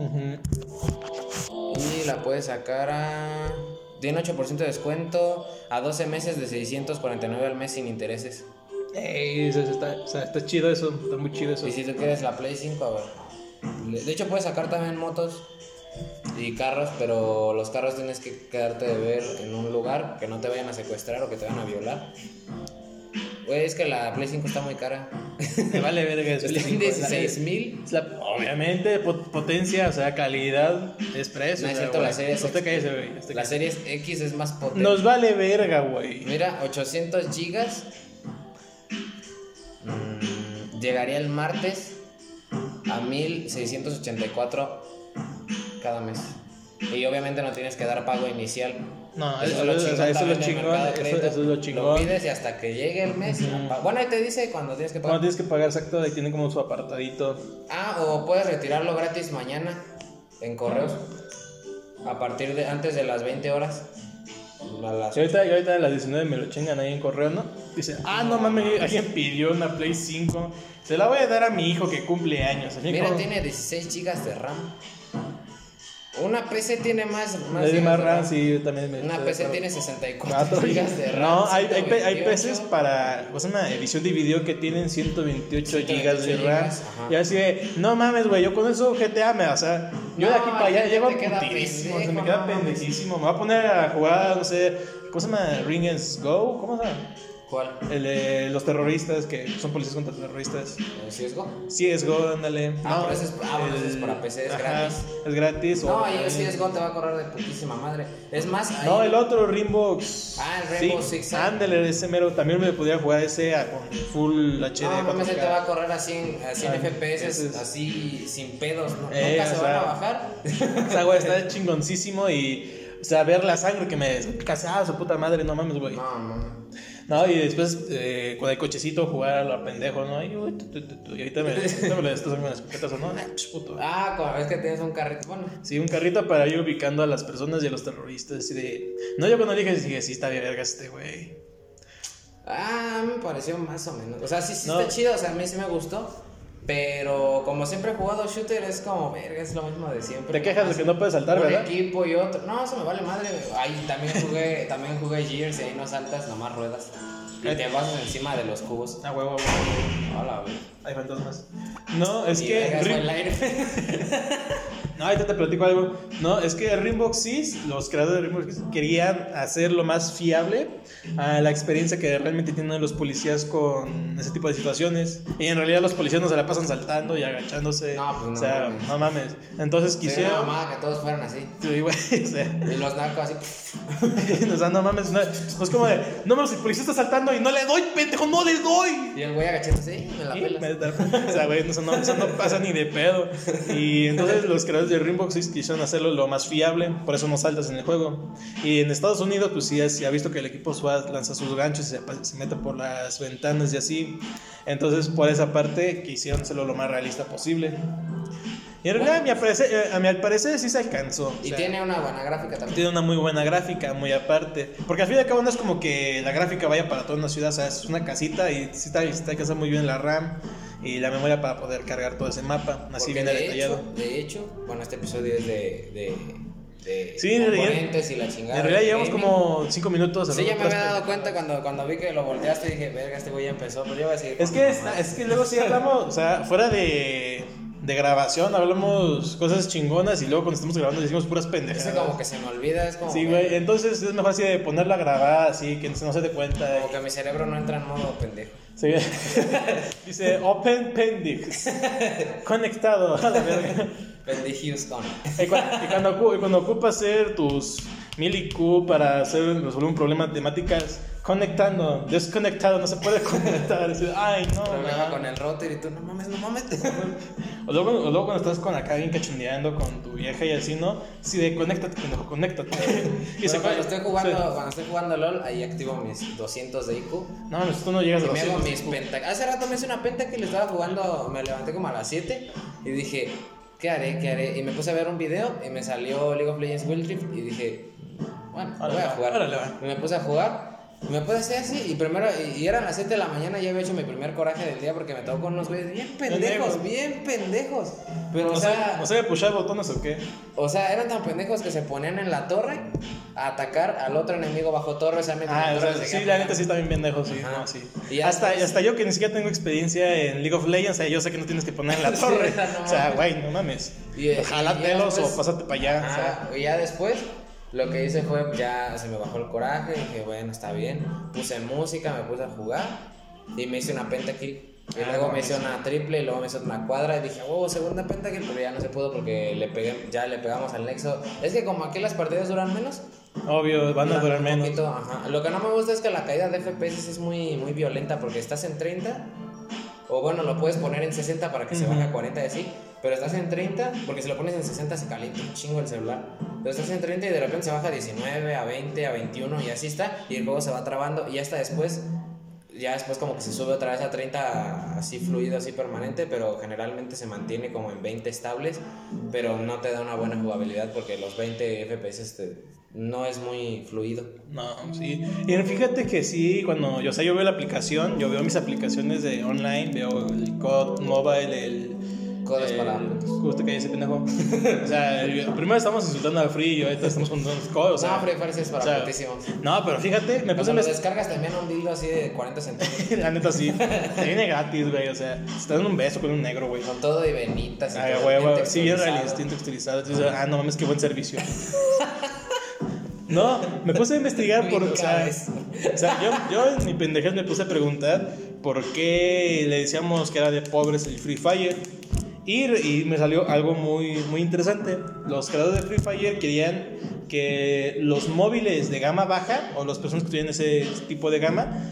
Ujú. Y la puedes sacar a. Tiene 8% de descuento a 12 meses de 649 al mes sin intereses. Ey, eso está, o sea, está chido eso, está muy chido eso. Y si tú quieres la Play 5, a ver. De hecho, puedes sacar también motos y carros, pero los carros tienes que quedarte de ver en un lugar que no te vayan a secuestrar o que te vayan a violar. Güey, es que la Play 5 está muy cara. Me vale verga eso. Está en 16 mil. La- obviamente, pot- potencia, o sea, calidad, es precio. No es cierto, güey. la serie es No te calles, güey. no te La calles. serie X es más potente. Nos vale verga, güey. Mira, 800 gigas. Mm, llegaría el martes a 1684 cada mes. Y obviamente no tienes que dar pago inicial. No, Eso eso, es lo chingón eso es lo chingón. Eso, es lo pides y hasta que llegue el mes. Bueno, ahí te dice cuando tienes que Cuando pagar. tienes que pagar exacto, ahí tiene como su apartadito. Ah, o puedes retirarlo gratis mañana en correos. A partir de antes de las 20 horas. Las Y ahorita, y ahorita a las 19 me lo chingan ahí en correo, ¿no? Dice, ah, no mames, alguien pidió una Play 5. Se la voy a dar a mi hijo que cumple años. Mira, como- tiene 16 GB de RAM. Una PC tiene más, más, Es de más de RAM, sí, yo también me Una de PC tiene 64 Cuatro GB gigas. de RAM. No, hay, hay, hay 128. PCs para. Pues una edición de video que tienen 128 gigas de 128 RAM. ajá. Y así de, no mames, güey, yo con eso GTA me. O sea, yo de No, aquí para allá llego te queda putísimo. Se me queda pendejísimo. Me voy a poner a jugar, no sé. ¿Cómo se llama? Ring and Go. ¿Cómo se llama? ¿Cuál? El de los terroristas que son policías contra terroristas. ¿El CSGO? CSGO, ándale. Ah, pero ese es- ah, bueno, ese es para PC, es gratis. Es gratis. No, ahí el CSGO te va a correr de putísima madre. Es más, ahí- No, el otro, Rainbow. Ah, el Rainbow Six Siege. Ándale, ese mero. También me podía jugar ese a- con full HD. No, mames, 4K. ese te va a correr así en, a 100 Ah, FPS, es- así sin pedos. ¿no? Eh, Nunca se sea, van a bajar. O sea, güey, está chingoncísimo y. O sea, ver la sangre que me casi ah, su puta madre, no mames, güey. No, no. No, y después eh, con el cochecito jugar a lo pendejo, ¿no? Y, uy, tu, tu, tu, y ahorita me, ahorita me las escopetas, ¿o ¿no? Ah, puto. Ah, como ves que tienes un carrito. Bueno, Sí, un carrito para ir ubicando a las personas y a los terroristas. Y de. No, yo cuando dije, dije, sí, está bien, verga este güey. Ah, me pareció más o menos. O sea, sí, sí No. está chido, o sea, a mí sí me gustó. Pero como siempre he jugado shooter, es como, verga, es lo mismo de siempre. Te quejas de que no puedes saltar, un ¿verdad? equipo y otro. No, eso me vale madre. Ahí también jugué, también jugué Gears y ahí no saltas, nomás ruedas. Y te vas encima de los cubos. Ah, huevo, huevo. Hola, güey. Hay fantasmas. No, es Y que. Rim- el aire. No, ahorita te platico algo. No, es que Rainbow Six, los creadores de Rainbow Six, querían hacerlo más fiable a la experiencia que realmente tienen los policías con ese tipo de situaciones. Y en realidad los policías no se la pasan saltando y agachándose. No, pues no o sea, mames. no mames. Entonces quisieron. mamada que todos fueran así. Sí, güey, o sea, Y los narcos así. o sea, no mames, no, no es como de, no mames, el policía está saltando y no le doy, pendejo, no le doy. Y el güey agachándose, "Sí, me la pelas. me da- O sea, güey, eso no, eso no pasa ni de pedo. Y entonces los creadores de Rainbow Six quisieron hacerlo lo más fiable, por eso no saltas en el juego. Y en Estados Unidos, pues sí, se ha visto que el equipo SWAT lanza sus ganchos y se, se mete por las ventanas y así. Entonces, por esa parte, quisieron hacerlo lo más realista posible. Y en realidad, a mi parecer, eh, a mi al parecer, sí se alcanzó. o Y sea, tiene una buena gráfica también. tiene una muy buena gráfica, muy aparte. Porque al fin y al cabo no es como que la gráfica vaya para toda una ciudad, o sea, es una casita y sí está, está alcanza muy bien la RAM y la memoria para poder cargar todo ese mapa. Así Porque viene de detallado. hecho, de hecho, bueno, este episodio es de, de, de Sí, en realidad- componentes y la chingada. En realidad llevamos como 5 minutos. Sí, ya me había dado cuenta cuando, cuando vi que lo volteaste y dije, verga, este güey ya empezó, pero yo voy a seguir. Es que, mamá. es que luego sí hablamos, o sea, fuera de, de grabación hablamos cosas chingonas y luego cuando estamos grabando decimos puras pendejadas. Ese como que se me olvida, es como, Sí, güey, entonces es mejor así de ponerla a grabar así que no se dé cuenta. como que mi cerebro no entra en modo pendejo. Sí. Dice Open Pendix. Conectado. Pendejius con. Y cuando, y cuando, y cuando ocupas hacer tus mil IQ para hacer, resolver un problema de temáticas, conectando, desconectado, no se puede conectar. Ay, no. Problema man". con el router y tú, no mames, no mames. O luego, o luego cuando estás con acá alguien cachondeando con tu vieja y así, ¿no? Sí, de conéctate, pendejo, conéctate. y cuando estoy jugando, sí. cuando estoy jugando LOL, ahí activo mis 200 de IQ. No, tú no llegas a Y me hago 100. mis penta. Hace rato me hice una penta que le estaba jugando, me levanté como a las 7 y dije, ¿qué haré? ¿Qué haré? Y me puse a ver un video y me salió League of Legends Wild Rift y dije, bueno, lo voy a jugar. órale, va. Me puse a jugar Me puede hacer así. Y primero, y, y eran las 7 de la mañana ya había hecho mi primer coraje del día porque me tocó con unos güeyes bien pendejos, bien pendejos. Pero, o ¿No sea, ¿No sabe pushar botones o qué? o sea, eran tan pendejos que se ponían en la torre a atacar al otro enemigo bajo torre. O sea, Ah, o sea, se sí, la neta sí está bien pendejo, sí. Ajá. no, sí. Y Hasta, hasta yo que ni siquiera tengo experiencia en League of Legends, o sea, yo sé que no tienes que poner en la Sí, torre. no o sea, güey, no mames. Y- y- después- o pásate para allá. o sea. Ajá, y ya después lo que hice fue, ya se me bajó el coraje, dije, bueno, está bien. Puse música, me puse a jugar y me hice una pentakill. Y Ah, luego no me hice una triple y luego me hice una cuadra y dije, oh, segunda pentakill, pero ya no se pudo porque le pegué, ya le pegamos al nexo. Es que como aquí las partidas duran menos, Obvio, van a durar menos. poquito, ajá. Lo que no me gusta es que la caída de FPS es muy, muy violenta porque estás en 30 o bueno, lo puedes poner en 60 para que se baje a 40 y así. Pero estás en 30, porque si lo pones en 60 se calienta un chingo el celular. Pero estás en 30 y de repente se baja a 19, a 20, a 21 y así está. Y el juego se va trabando y hasta después, ya después como que se sube otra vez a 30 así fluido, así permanente. Pero generalmente se mantiene como en 20 estables. Pero no te da una buena jugabilidad porque los 20 FPS este, no es muy fluido. No, sí. Y fíjate que sí, cuando yo, o sea, yo veo la aplicación, yo veo mis aplicaciones de online, veo el COD Mobile, el. Codes el- para- Justo que ese pendejo. o sea, primero estamos insultando a Free y ahorita estamos juntando COD, o sea. no, Free Fire sí es para o sea, putísimos. No, pero fíjate, me puse Cuando descargas también un dildo así de 40 centavos. La neta sí. Te viene gratis, güey. O sea, te dan un beso con un negro, güey. Con todo y venitas y Ay, todo, güey, güey. Sí, bien realista, texturizado. Entonces, ah, no mames, qué buen servicio. No, me puse a investigar por. O sea, Brincabes. o sea, yo, yo en mi pendejez me puse a preguntar por qué le decíamos que era de pobres el Free Fire. Y, y me salió algo muy, muy interesante. Los creadores de Free Fire querían que los móviles de gama baja o las personas que tuvieran ese tipo de gama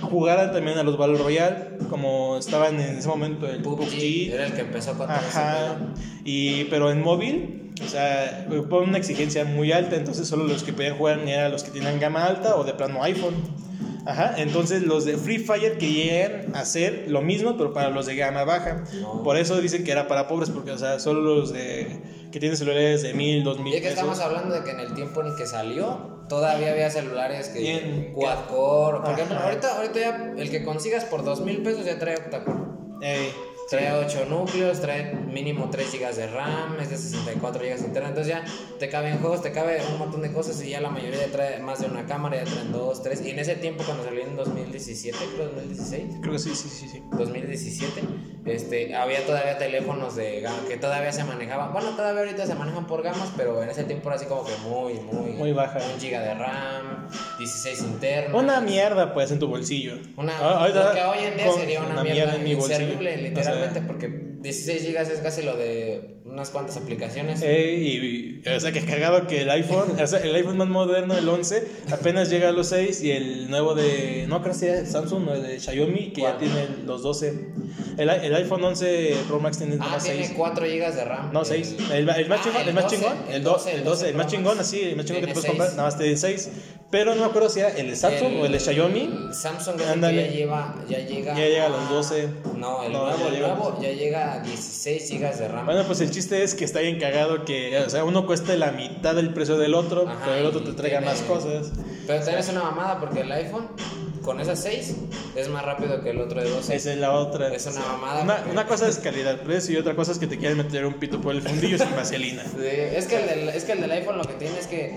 jugaran también a los Battle Royale, como estaban en ese momento el PUBG, PUBG. era el que empezó con Ajá. Y, pero en móvil, o sea, ponen una exigencia muy alta, entonces solo los que podían jugar eran los que tienen gama alta o de plano iPhone. Ajá, entonces los de Free Fire querían hacer lo mismo, pero para los de gama baja. No. Por eso dicen que era para pobres, porque, o sea, solo los de que tienen celulares de mil, dos Y mil es que pesos. estamos hablando de que en el tiempo en que salió, todavía había celulares que Bien. quad core. Por ejemplo, ahorita, ahorita ya el que consigas por dos mil pesos ya trae octa-core. Ey, Trae 8 núcleos, trae mínimo 3 GB de RAM, es de 64 GB interno. Entonces ya te caben juegos, te cabe un montón de cosas y ya la mayoría ya trae más de una cámara, ya traen 2, 3. Y en ese tiempo, cuando salió en 2017, creo 2016, creo que sí, sí, sí, sí. 2017, este, había todavía teléfonos de gama que todavía se manejaban. Bueno, todavía ahorita se manejan por gamas, pero en ese tiempo era así como que muy, muy, Muy baja. Un giga de RAM, 16 internos. Una mierda, pues, en tu bolsillo. Una, Ah, lo que hoy en día sería una, mierda, en mi bolsillo. inservible, O sea, literalmente, porque 16 gigas es casi lo de unas cuantas aplicaciones. Eh, y, y- o sea, que es cagado que el iPhone, o sea, el iPhone más moderno, el 11, apenas llega a los 6 y el nuevo de, no creo que sea Samsung o el de Xiaomi, que ya ¿Cuál? tiene los 12. El, el iPhone 11 Pro Max tiene ah, tiene 6. 4 gigas de RAM. No, 6. El, el más Ah, chingón, el el más 12, chingón, el 12, el 12, el más chingón, así, el más chingón que te puedes comprar, seis. nada más tiene 6. Pero no me acuerdo si era el de Samsung o el de Xiaomi. Samsung ya lleva, ya llega. Ya llega a los 12. No, el No, nuevo, ya el llega a los nuevo ya llega a 16 gigas de RAM. Bueno, pues el chiste es que está bien cagado que, o sea, uno cuesta la mitad del precio del otro, Ajá, pero el otro te traiga tiene- más cosas. Pero también es una mamada porque el iPhone con esas 6 es más rápido que el otro de 12. Esa es la otra. Es una mamada Una, porque- una cosa es calidad precio y otra cosa es que te quieren meter un pito por el fundillo sin vaselina. Sí, es, que el del, es que el del iPhone lo que tiene es que.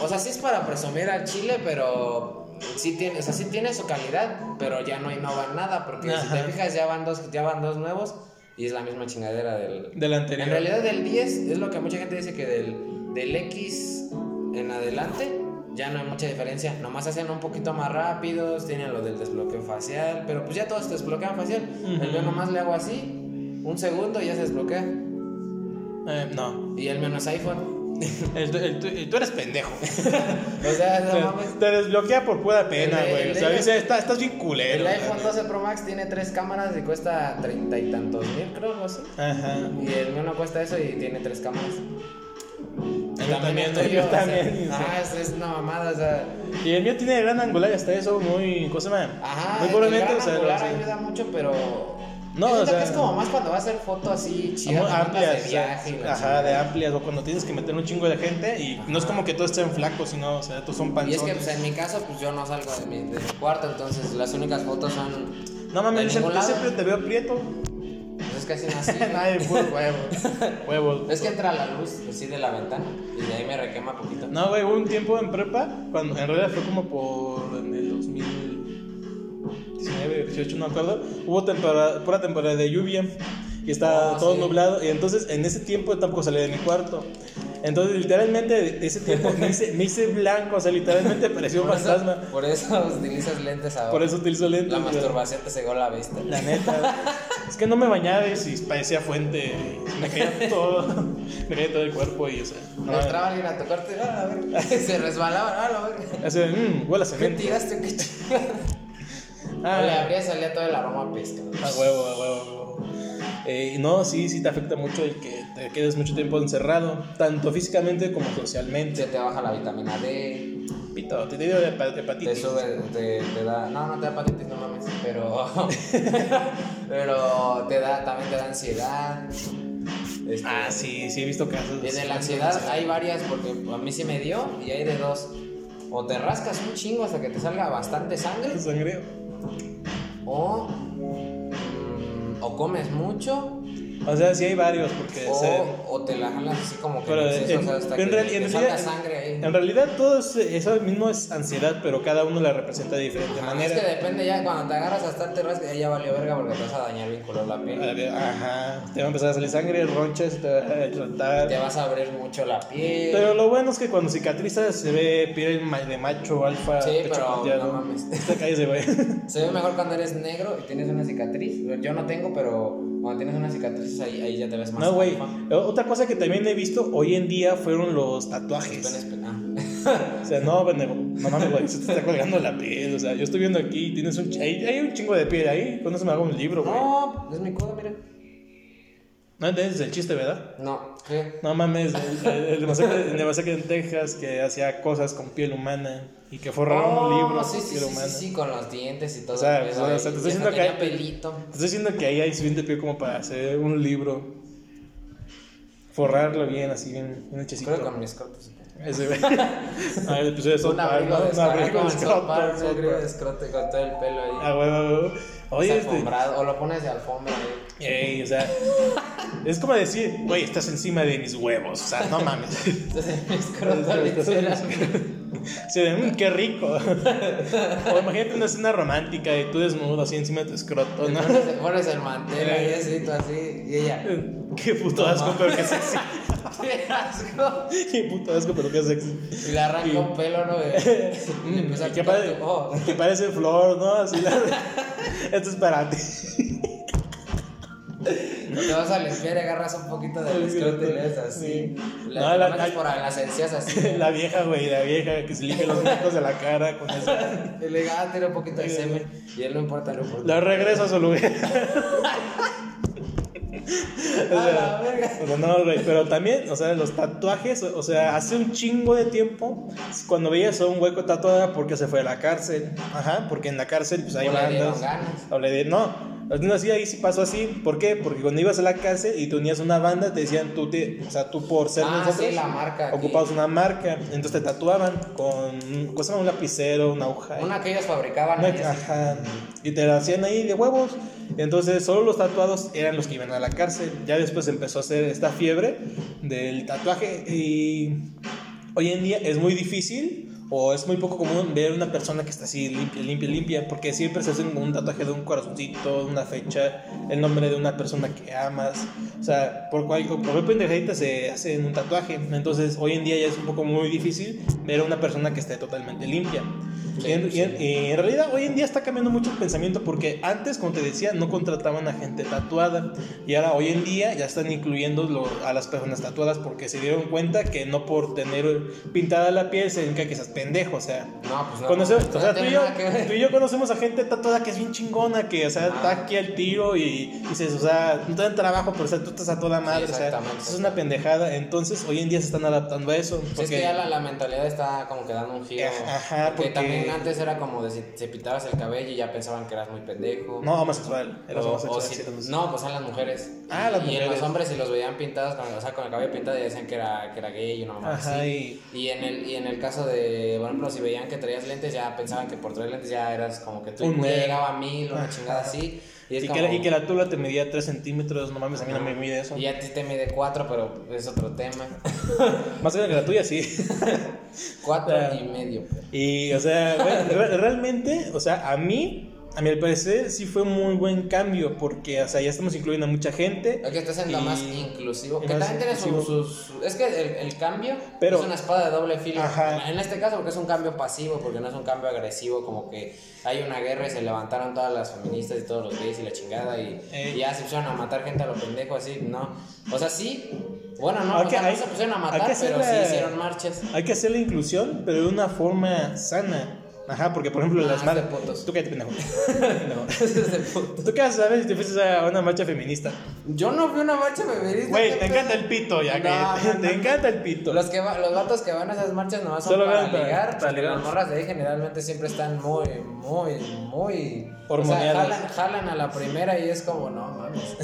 O sea, sí es para presumir al chile, pero. Sí tiene, o sea, sí tiene su calidad, pero ya no innova nada. Porque si Ajá. te fijas, ya van, dos, ya van dos nuevos y es la misma chingadera del. Del anterior. En realidad, del 10 es lo que mucha gente dice que del, del X en adelante ya no hay mucha diferencia. Nomás hacen un poquito más rápidos, tienen lo del desbloqueo facial, pero pues ya todos se desbloquean facial. El mío nomás le hago así, un segundo y ya se desbloquea. Eh, no. Y el mío no es iPhone. El- el- el- tú eres pendejo. O sea, no Te, mames. te desbloquea por pura pena, güey. O sea, dice, "Está- estás bien culero. El iPhone neta". 12 Pro Max tiene tres cámaras y cuesta treinta y tantos mil, creo, algo así. Ajá. Y el mío no cuesta eso y tiene tres cámaras. Mío también, yo, o sea, también. Ajá, es, es una mamada, o sea. Y el mío tiene gran angular y hasta eso muy. ¿Cómo se llama? Ajá, muy gran o sea, angular ayuda mucho, pero No, o sea, que es como más cuando vas a hacer foto así chida, Amor, te mandas amplias, de viaje. y ajá, de amplias, o cuando tienes que meter un chingo de gente y no es como que todos estén flacos, sino, o sea, todos son Y panzones. es que pues, en mi caso, pues yo no salgo de mi, de mi cuarto, entonces las únicas fotos son. no mames, siempre, siempre te veo prieto. Pues es que así nací. Nadie, puro huevo. Huevos. es que entra la luz así de la ventana y de ahí me requema poquito. No, güey, hubo un tiempo en prepa, cuando en realidad fue como por en el 2019, 18, no me acuerdo. Hubo temporada, pura temporada de lluvia y estaba Ah, todo sí. nublado. Y entonces en ese tiempo tampoco salí de mi cuarto. Entonces, literalmente, ese tiempo me hice, me hice blanco, o sea, literalmente parecía un eso, fantasma. por eso utilizas lentes ahora. Por eso utilizo lentes. La masturbación te cegó la vista. La neta. es que no me bañaba y si parecía fuente. Me caía todo. me caía todo el cuerpo y, o sea. No, Entraba alguien a tocarte, ah, a ver. Se resbalaba, ah, a ver. Así de, mmm, huele a ¿Qué cemento. tiraste? ¿Qué chingada? Ah. Le abría salía todo el aroma a pesca. A huevo, a huevo, a huevo. Eh, no, sí, sí te afecta mucho el que te quedes mucho tiempo encerrado, tanto físicamente como Se socialmente. te baja la vitamina D, Pito, te dio hepa- te hepatitis. sube, te, te da. No, no te da hepatitis, no mames. Pero. pero te da, también te da ansiedad. Este, Ah, sí, sí he visto casos. Y de la ansiedad hay varias, porque a mí sí me dio, y hay de dos. O te rascas un chingo hasta que te salga bastante sangre, Sangre. O. mm, o comes mucho, O sea, sí hay varios, porque. o, se- o te la jalas así como que Pero en exceso, en, o sea, hasta en que real- te en salga realidad, sangre ahí. en realidad todo es- eso mismo es ansiedad, pero cada uno la representa de diferente Ajá, manera. Es que depende ya, cuando te agarras hasta te rascas, ya valió verga porque te vas a dañar bien color la piel. Ajá, te va a empezar a salir sangre, ronchas, te va a tratar. Te vas a abrir mucho la piel. Pero lo bueno es que cuando cicatriza se ve piel de macho, alfa, Sí, pecho pero no mames. Te güey. Se ve mejor cuando eres negro y tienes una cicatriz. Yo no tengo, pero cuando tienes una cicatriz ahí, ahí ya te ves más No, güey. alfa. Otra cosa que también he visto hoy en día fueron los tatuajes. Penes ah. O sea, no, pendejo. No mames, güey. Se te está colgando la piel. O sea, yo estoy viendo aquí, tienes un. Hay, hay un chingo de piel ahí. ¿Cuándo se me haga un libro, güey? No, es mi codo, mira. No entiendes el chiste, ¿verdad? No, ¿qué? No mames, el, el, el de Masacre en Texas que hacía cosas con piel humana y que forraron un libro Oh, sí, sí, sí, sí, sí, con los dientes y todo. O sea, pedo o sea, ahí. te estoy diciendo que hay- pelito. Te estoy diciendo que ahí hay suficiente piel como para hacer un libro. Forrarlo bien, así, bien, bien hechecito. Creo que con mis cortes. Ese, güey. Ah, el episodio de South Un Park, abrigo de Un escroto. abrigo de como en South Park, un abrigo de Park. escroto con todo el pelo ahí. Ah, güey, güey, güey. Oye, este. O lo pones de alfombra ahí. Ey, o sea. Es como decir, güey, estás encima de mis huevos. O sea, no mames. Entonces, mi escroto literal. Sí, de, "Mm, qué rico. O imagínate una escena romántica y tú desnudo así encima de tu escroto, ¿no? Pones, pones el mantel ahí así, tú así, y ella. Qué puto asco, pero qué sexy. ¡Qué asco! Qué puto asco, pero qué sexy. Y le arranca un pelo, ¿no? Y que, picar pare- tu ojo. que parece flor, ¿no? Así la... Esto es para ti. Te vas a limpiar y agarras un poquito del escroto y le das así. Sí. Le No, la- metes por las encías así. La vieja, güey, la vieja que se limpia los mocos de la cara con eso. Y le diga, ah, tiene un poquito de semen. Y él no importa, no importa. La regreso a su lugar. O A sea, la verga. o sea, no, güey, pero también, o sea, los tatuajes, o sea, hace un chingo de tiempo, cuando veías a un hueco tatuado porque se fue a la cárcel, ajá, porque en la cárcel, pues hay bandas. O le di- no, no, así, ahí sí pasó así, ¿por qué? Porque cuando ibas a la cárcel y te unías a una banda, te decían, tú, te, o sea, tú por ser Ah, nosotros, sí, la marca aquí. ocupabas una marca, entonces te tatuaban con, cosa, un lapicero, una aguja. Una que ellos fabricaban. Una- así. ajá, y te la hacían ahí de huevos. Entonces, solo los tatuados eran los que iban a la cárcel. Ya después empezó a hacer esta fiebre del tatuaje. Y hoy en día es muy difícil o es muy poco común ver una persona que está así limpia, limpia, limpia. Porque siempre se hacen un tatuaje de un corazoncito, una fecha, el nombre de una persona que amas. O sea, por cualquier, por pendejadita se hacen un tatuaje. Entonces, hoy en día ya es un poco muy difícil ver a una persona que esté totalmente limpia. Sí, y, en, y sí. en- y en realidad hoy en día está cambiando mucho el pensamiento porque antes, como te decía, no contrataban a gente tatuada y ahora hoy en día ya están incluyendo lo- a las personas tatuadas porque se dieron cuenta que no por tener pintada la piel significa que seas pendejo, o sea... No, pues no. conocemos- no o sea, tú y, yo, tú y yo conocemos a gente tatuada que es bien chingona, que, o sea, está aquí al tiro y, dices, o sea, no te dan trabajo, pero o sea, tú estás a toda madre, o sea, es una pendejada. Entonces, hoy en día se están adaptando a eso. Sí, es Porque, que ya la, la mentalidad está como que dando un giro. Ajá, porque- antes era como de si te pintabas el cabello y ya pensaban que eras muy pendejo. No, homosexual. Eras O- o homosexual. si- sí, entonces. no, pues son las mujeres. Ah, las y en los hombres si los veían pintados, con, o sea, con el cabello pintado ya decían que era, que era gay y una mamá Ajá, así. y- Y en, el, y en el caso de, por ejemplo, si veían que traías lentes, ya pensaban que por traer lentes ya eras como que tú llegaba a mil, una chingada así. Y, es Y, como, que, la- y que la tula te medía 3 centímetros, no mames, a mí no me mide eso. y a ti te mide cuatro, pero es otro tema. Más grande que la tuya, sí. Cuatro Ah. y medio. pero- Y, o sea, realmente, o sea, a mí, a mi parecer, sí fue un muy buen cambio, porque, o sea, ya estamos incluyendo a mucha gente. Es que está siendo más inclusivo. Que también tiene sus. su- es que el, el cambio Pero- es una espada de doble filo. Ajá. En este caso, porque es un cambio pasivo, porque no es un cambio agresivo, como que hay una guerra y se levantaron todas las feministas y todos los gays y la chingada y, Ey. y ya se pusieron a matar gente a lo pendejo, así, no. O sea, sí. Bueno, no, o sea, hay- no se pusieron a matar, pero sí la- hicieron marchas. Hay que hacer la inclusión, pero de una forma sana. Ajá, porque, por ejemplo, Ah, las es madres. Tú cállate, pendejo. Pendejo. Es de. ¿Tú qué a saber si te fuiste a una marcha feminista? Yo no vi una marcha feminista. Güey, ¿qué te encanta el pito, ya No, que. no, Te no. encanta el pito. Los, que va- los vatos que van a esas marchas nomás son Solo para van para- ligar, para ligar. las morras de ahí generalmente siempre están muy, muy, muy... O sea, Hormoneadas. jalan, jalan a la primera y es como, no mames.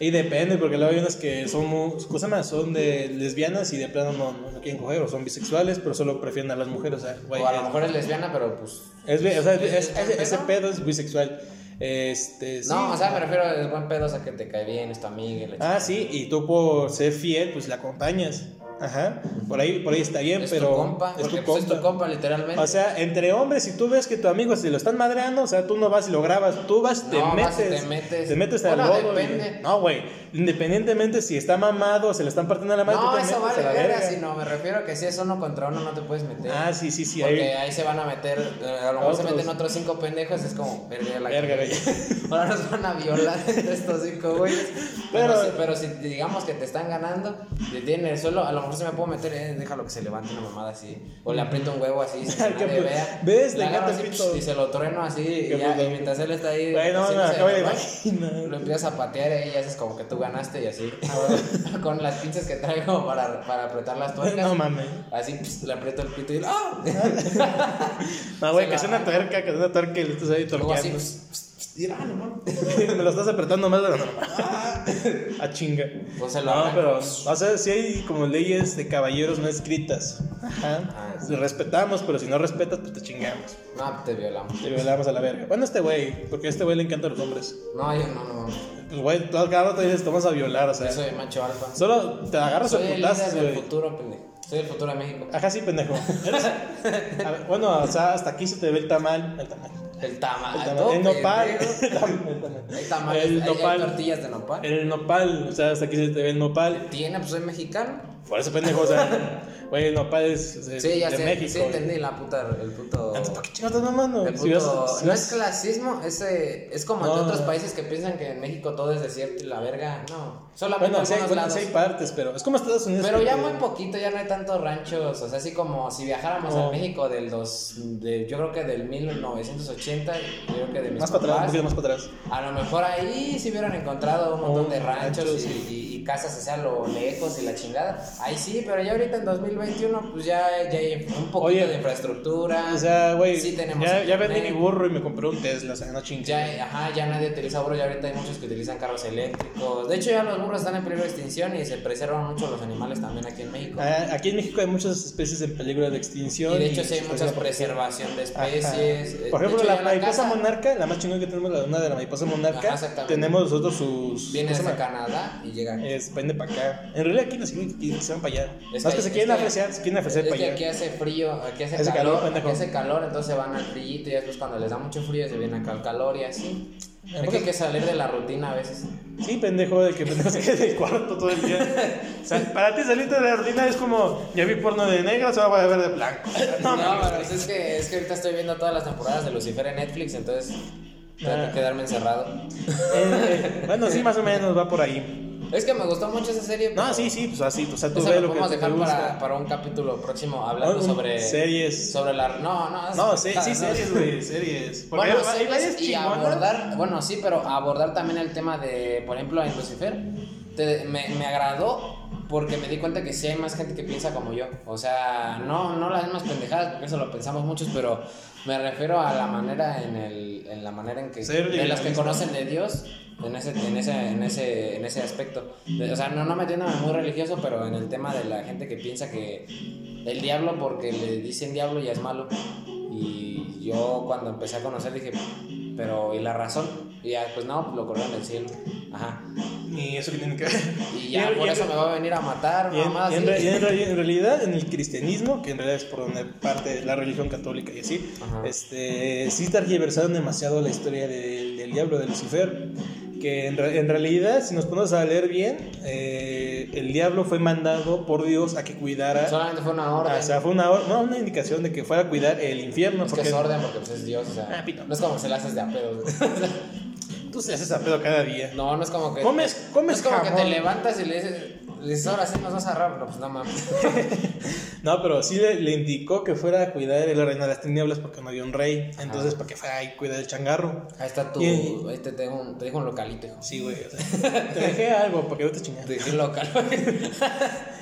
Y depende, porque luego hay unas que son. ¿Cómo se? Son de lesbianas y de plano no, no, no quieren coger, o son bisexuales, pero solo prefieren a las mujeres. O sea, güey. o a lo es- mejor es lesbiana, pero pues... Es, bi- o sea, es- es- ¿Es ese- pedo? es bisexual. Este, sí. No, o sea, me refiero a buen pedo, o sea, que te cae bien, es tu amiga y la Ah, sí, y tú por ser fiel, pues la acompañas. Ajá. Por ahí, por ahí está bien, Es pero. tu compa, es porque tu pues, es tu compa. compa literalmente. O sea, entre hombres, si tú ves que tu amigo se lo están madreando, o sea, tú no vas y lo grabas, tú vas, te No, vas y metes. te metes. Te metes al Bueno, lodo. y- depende. No, güey. Independientemente si está mamado o se le están partiendo la madre, no, tú te eso metes vale a la verga, verga. si no, me refiero a que si es uno contra uno no te puedes meter. Ah, sí, sí, sí. Porque Ahí, ahí se van a meter, eh, a lo mejor se meten otros cinco pendejos, es como, verga, la Verga, cagué". Ahora nos van a violar entre estos cinco güeyes. Pero, Pero- si, pero si digamos que te están ganando, te tienen el suelo, a lo mejor se me puedo meter, eh, déjalo que se levante una mamada así. O le aprieto un huevo así, sin que nadie vea. ¿Ves? Le agarro así, y se lo trueno así, y, ya, mientras él está ahí, Güey, no, no, haciéndose acabo de normal, imaginar. lo empiezas a patear y haces como que tú ganaste y así. Con las pinzas que traigo para, para apretar las tuercas. No mames. Así pss, le aprieto el pito y ¡ah! No, güey, que sea una tuerca, que sea una tuerca y le estás ahí Luego así, torqueando. pss, pss, pss, y, ah, no mames. Me lo estás apretando más de lo normal. A chinga. Pues se lo No, pero, o sea, sí hay como leyes de caballeros no escritas. Ajá. Ah, sí. Si Respetamos, pero si no respetas, pues te chingamos. No, te violamos. Te violamos a la verga. Bueno, este güey, porque a este güey le encantan los hombres. No, yo no, no. Pues, güey, todo cada rato dices, te vamos a violar, o sea. Yo soy macho alfa. Solo te agarras a Soy putazos, güey. futuro, pendejo. Soy el futuro de México. Ajá, sí, pendejo. Eres- a ver, bueno, o sea, hasta aquí se te ve el tamal. El tamal. El tamal. El, el nopal. El tamal. El nopal. tortillas de nopal. El nopal, o sea, hasta aquí se te ve el nopal. Tiene, pues soy mexicano. Por eso, pendejo, o sea, güey, el nopal es, es Sí, ya de sé. México. sí, entendí la puta, el puto. Entonces, ¿por qué chingados estás mamando? El Si vas- puto- si no vas- es clasismo, es, eh, es como en No. otros países que piensan que en México todo es desierto y la verga. No, solamente Bueno, en sí, algunos bueno, lados. sí hay partes, pero es como Estados Unidos. Pero ya muy poquito, ya no hay tantos ranchos. O sea, así como si viajáramos No. al México del dos, de, yo creo que del 1980, yo creo que de mis Más para atrás, un papás, poquito más para atrás. A lo mejor ahí sí hubieran encontrado un montón Oh, de ranchos ranchos, y, y- y casas así a lo lejos y la chingada. Ahí sí, pero ya ahorita en 2021, pues ya, ya hay un poquito Oye, de infraestructura. O sea, güey, Sí tenemos ya, ya vendí mi burro y me compré un Tesla, o sea, no chingues. Ya, ajá, ya nadie utiliza burros, ya ahorita hay muchos que utilizan carros eléctricos. De hecho, ya los burros están en peligro de extinción y se preservan mucho los animales también aquí en México. Ah, Aquí en México hay muchas especies en peligro de extinción. Y de hecho, sí hay se mucha preservación de Ajá. especies. Eh, Por de ejemplo, hecho, la mariposa casa monarca, la más chingona que tenemos, la una de la mariposa monarca, Ajá, tenemos nosotros sus. Viene ¿cómo se desde llama? Canadá y llega aquí. Es, vende para acá. En realidad aquí no que se van para allá. Es Más que- que se quieren ofrecer, se quieren ofrecer para allá. aquí hace frío, aquí hace, Hace calor, calor, aquí hace calor, entonces van al frío y después cuando les da mucho frío se viene acá al calor y así. ¿A Es poco que hay que salir de la rutina a veces. Sí, pendejo, de que pendejo se quede en el cuarto todo el día. O sea, para ti salirte de la rutina es como, ya vi porno de negro, se va a ver de blanco. No, No, pero es que, es que ahorita estoy viendo todas las temporadas de Lucifer en Netflix, entonces tengo Ah. que quedarme encerrado. Eh, bueno, sí, más o menos va por ahí. Es que me gustó mucho esa serie. No, sí, sí, pues así, o sea, tú Eso ve lo lo que te dejar para, para un capítulo próximo hablando sobre. series. Sobre la. No, no. No, es- sí, no, series, güey, series. Porque Bueno, hay, series y abordar, bueno, sí, pero abordar también el tema de, por ejemplo, en Lucifer, te- me, me agradó porque me di cuenta que sí hay más gente que piensa como yo. O sea, no, no las mismas pendejadas, porque eso lo pensamos muchos, pero me refiero a la manera en, el, en la manera en que de las que conocen de Dios en ese, en ese, en ese, en ese aspecto. O sea, no, no metiéndome muy religioso, pero en el tema de la gente que piensa que el diablo porque le dicen diablo ya es malo. Y yo cuando empecé a conocer dije, pero ¿y la razón? Y ya, pues no, lo corrieron del cielo. Ajá. Ni eso que tiene que ver. Y ya Y- por y- eso me va a venir a matar, Y en, mamá. y en y en en realidad, en el cristianismo, que en realidad es por donde parte la religión católica y así, Ajá. este, sí tergiversaron demasiado la historia del, del diablo, de Lucifer. Que en, re- en realidad, si nos ponemos a leer bien, eh, el diablo fue mandado por Dios a que cuidara. Solamente fue una orden. O sea, fue una, or- no, una indicación de que fuera a cuidar el infierno. es que porque es orden porque pues, es Dios, o sea, Ah, pito. no es como que se la haces de a pedo. tú se haces a pedo cada día. No, no es como que. Comes- no comes es como que te levantas y le dices, dices, ahora sí nos vas a agarrar. Pues no mames. No, pero sí le, le indicó que fuera a cuidar el reino de las tinieblas porque no había un rey. Entonces, para que fuera a cuidar el changarro. Ahí está tu. Y- Ahí te dejo un, te dejo un localito, hijo. Sí, güey. o sea, te dejé algo para que no te chingas. Te dejé un local.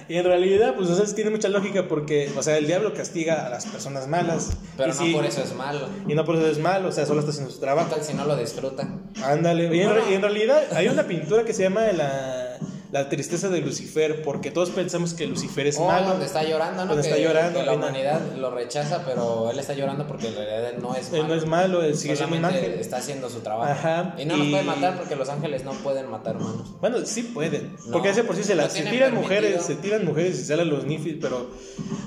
Y en realidad, pues, o sea, tiene mucha lógica porque, o sea, el diablo castiga a las personas malas. Pero no sí- por eso es malo. Y no por eso es malo, o sea, solo está haciendo su ¿Qué trabajo. tal si no lo disfruta? Ándale. Y en, y en realidad hay una pintura que se llama la, la tristeza de Lucifer porque todos pensamos que Lucifer es Oh, malo. donde está llorando, ¿no? Donde que, está llorando, que la humanidad lo rechaza, pero él está llorando porque en realidad él no es malo. Él no es malo, él sigue siendo un ángel. está haciendo su trabajo. Ajá, Y no y- puede matar porque los ángeles no pueden matar humanos. Bueno, sí pueden. No, porque ese por sí se, la, no se tiran permitido. mujeres, se tiran mujeres y salen los nifis, pero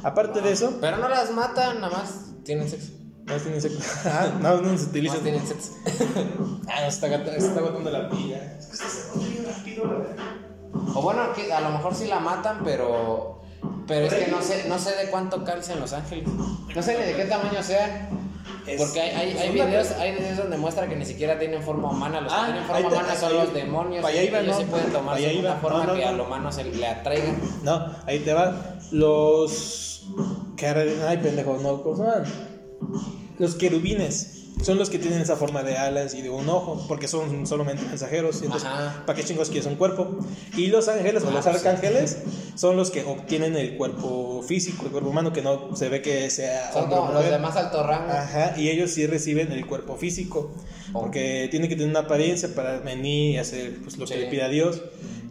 aparte de eso, Pero no las matan, nada más tienen sexo. no tienen sexo. Ah, no, no se utiliza. Más tienen sexo. Ah, se está, gata- se está agotando la pila. O bueno, a lo mejor sí la matan, pero. Pero es que no sé, no sé de cuánto calcen los ángeles. No sé ni de qué tamaño sean. Es- Porque hay, hay, una- videos, hay videos donde muestra que ni siquiera tienen forma humana. Los Ah, que tienen ahí forma humana son los demonios. allá iba, ellos ¿no? sí pueden tomar allá una iba. forma No, no, que al humano se le atraiga. No, ahí te va. Los. Ay, pendejo, no, ¿cómo se? Los querubines son los que tienen esa forma de alas y de un ojo, porque son solamente mensajeros. Entonces, Ajá. ¿para qué chingos quieres un cuerpo? Y los ángeles o Ah, los pues, arcángeles son los que obtienen el cuerpo físico, el cuerpo humano, que no se ve que sea Son como los mujer. de más alto rango. Ajá, y ellos sí reciben el cuerpo físico, porque tienen que tener una apariencia para venir y hacer pues, lo que le pide a Dios.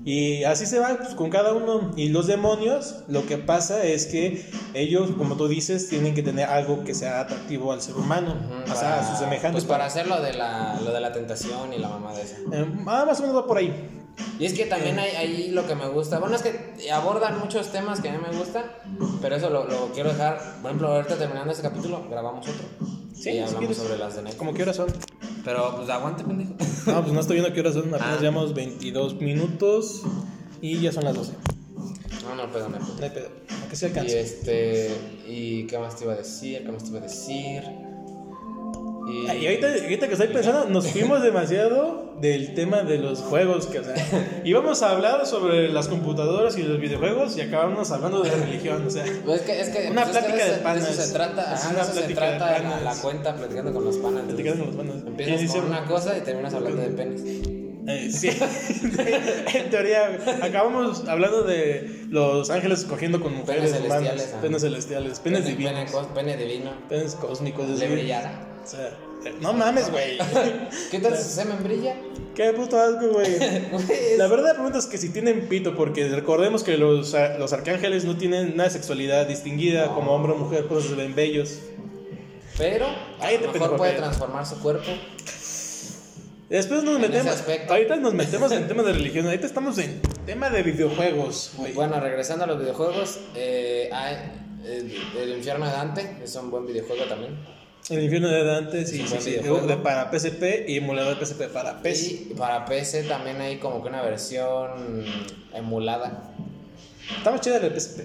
Y así se va pues, con cada uno. Y los demonios, lo que pasa es que ellos, como tú dices, tienen que tener algo que sea atractivo al ser humano, Ujú, o sea, a sus semejantes. Pues para hacer lo de la, lo de la tentación y la mamá de esa. Eh, ah, más o menos va por ahí. Y es que también hay ahí lo que me gusta. Bueno, es que abordan muchos temas que a mí me gustan, pero eso lo, lo quiero dejar. Por ejemplo, ahorita terminando este capítulo, grabamos otro. Sí, y si hablamos quieres. sobre las de Netflix. ¿Cómo qué horas son? Pero pues aguante, pendejo. No, pues no estoy viendo qué horas son, apenas Ah. llevamos 22 minutos y ya son las 12. No, no, perdón, no. No hay pedo, a que se Y alcance. este. ¿Y qué más te iba a decir? ¿Qué más te iba a decir? Y, Y ahorita, ahorita que estoy pensando, nos fuimos demasiado del tema de los juegos. Que, o sea, íbamos a hablar sobre las computadoras y los videojuegos y acabamos hablando de religión. O sea, Pues es que, es que, Una pues es que plática de, de panas. Eso se trata, Es una eso se plática trata la, la cuenta platicando con los panas. platicando con los panas. Empiezas con una cosa y terminas hablando de penes. Eh, sí, en teoría, acabamos hablando de los ángeles cogiendo con mujeres Penes humanas, celestiales, ah. penes celestiales, penes Pene- divinos, Pene, cos- pene divino. penes cósmicos. Le decir, brillará. O sea, no mames, güey. ¿Qué tal si su semen brilla? Qué puto asco, güey. La verdad, la pregunta es que si tienen pito, porque recordemos que los, a- los arcángeles no tienen una sexualidad distinguida como hombre o mujer, por eso se ven bellos. Pero a Cállate, lo mejor puede transformar su cuerpo. Después nos En metemos. Ahorita nos metemos en temas de religión. Ahorita estamos en tema de videojuegos. Bueno, regresando a los videojuegos, eh, hay el, el infierno de Dante, es un buen videojuego también. El infierno de Dante, sí, sí, sí. de- para PSP y emulador de PSP para PC. Y para PC también hay como que una versión emulada. Más chida de PSP.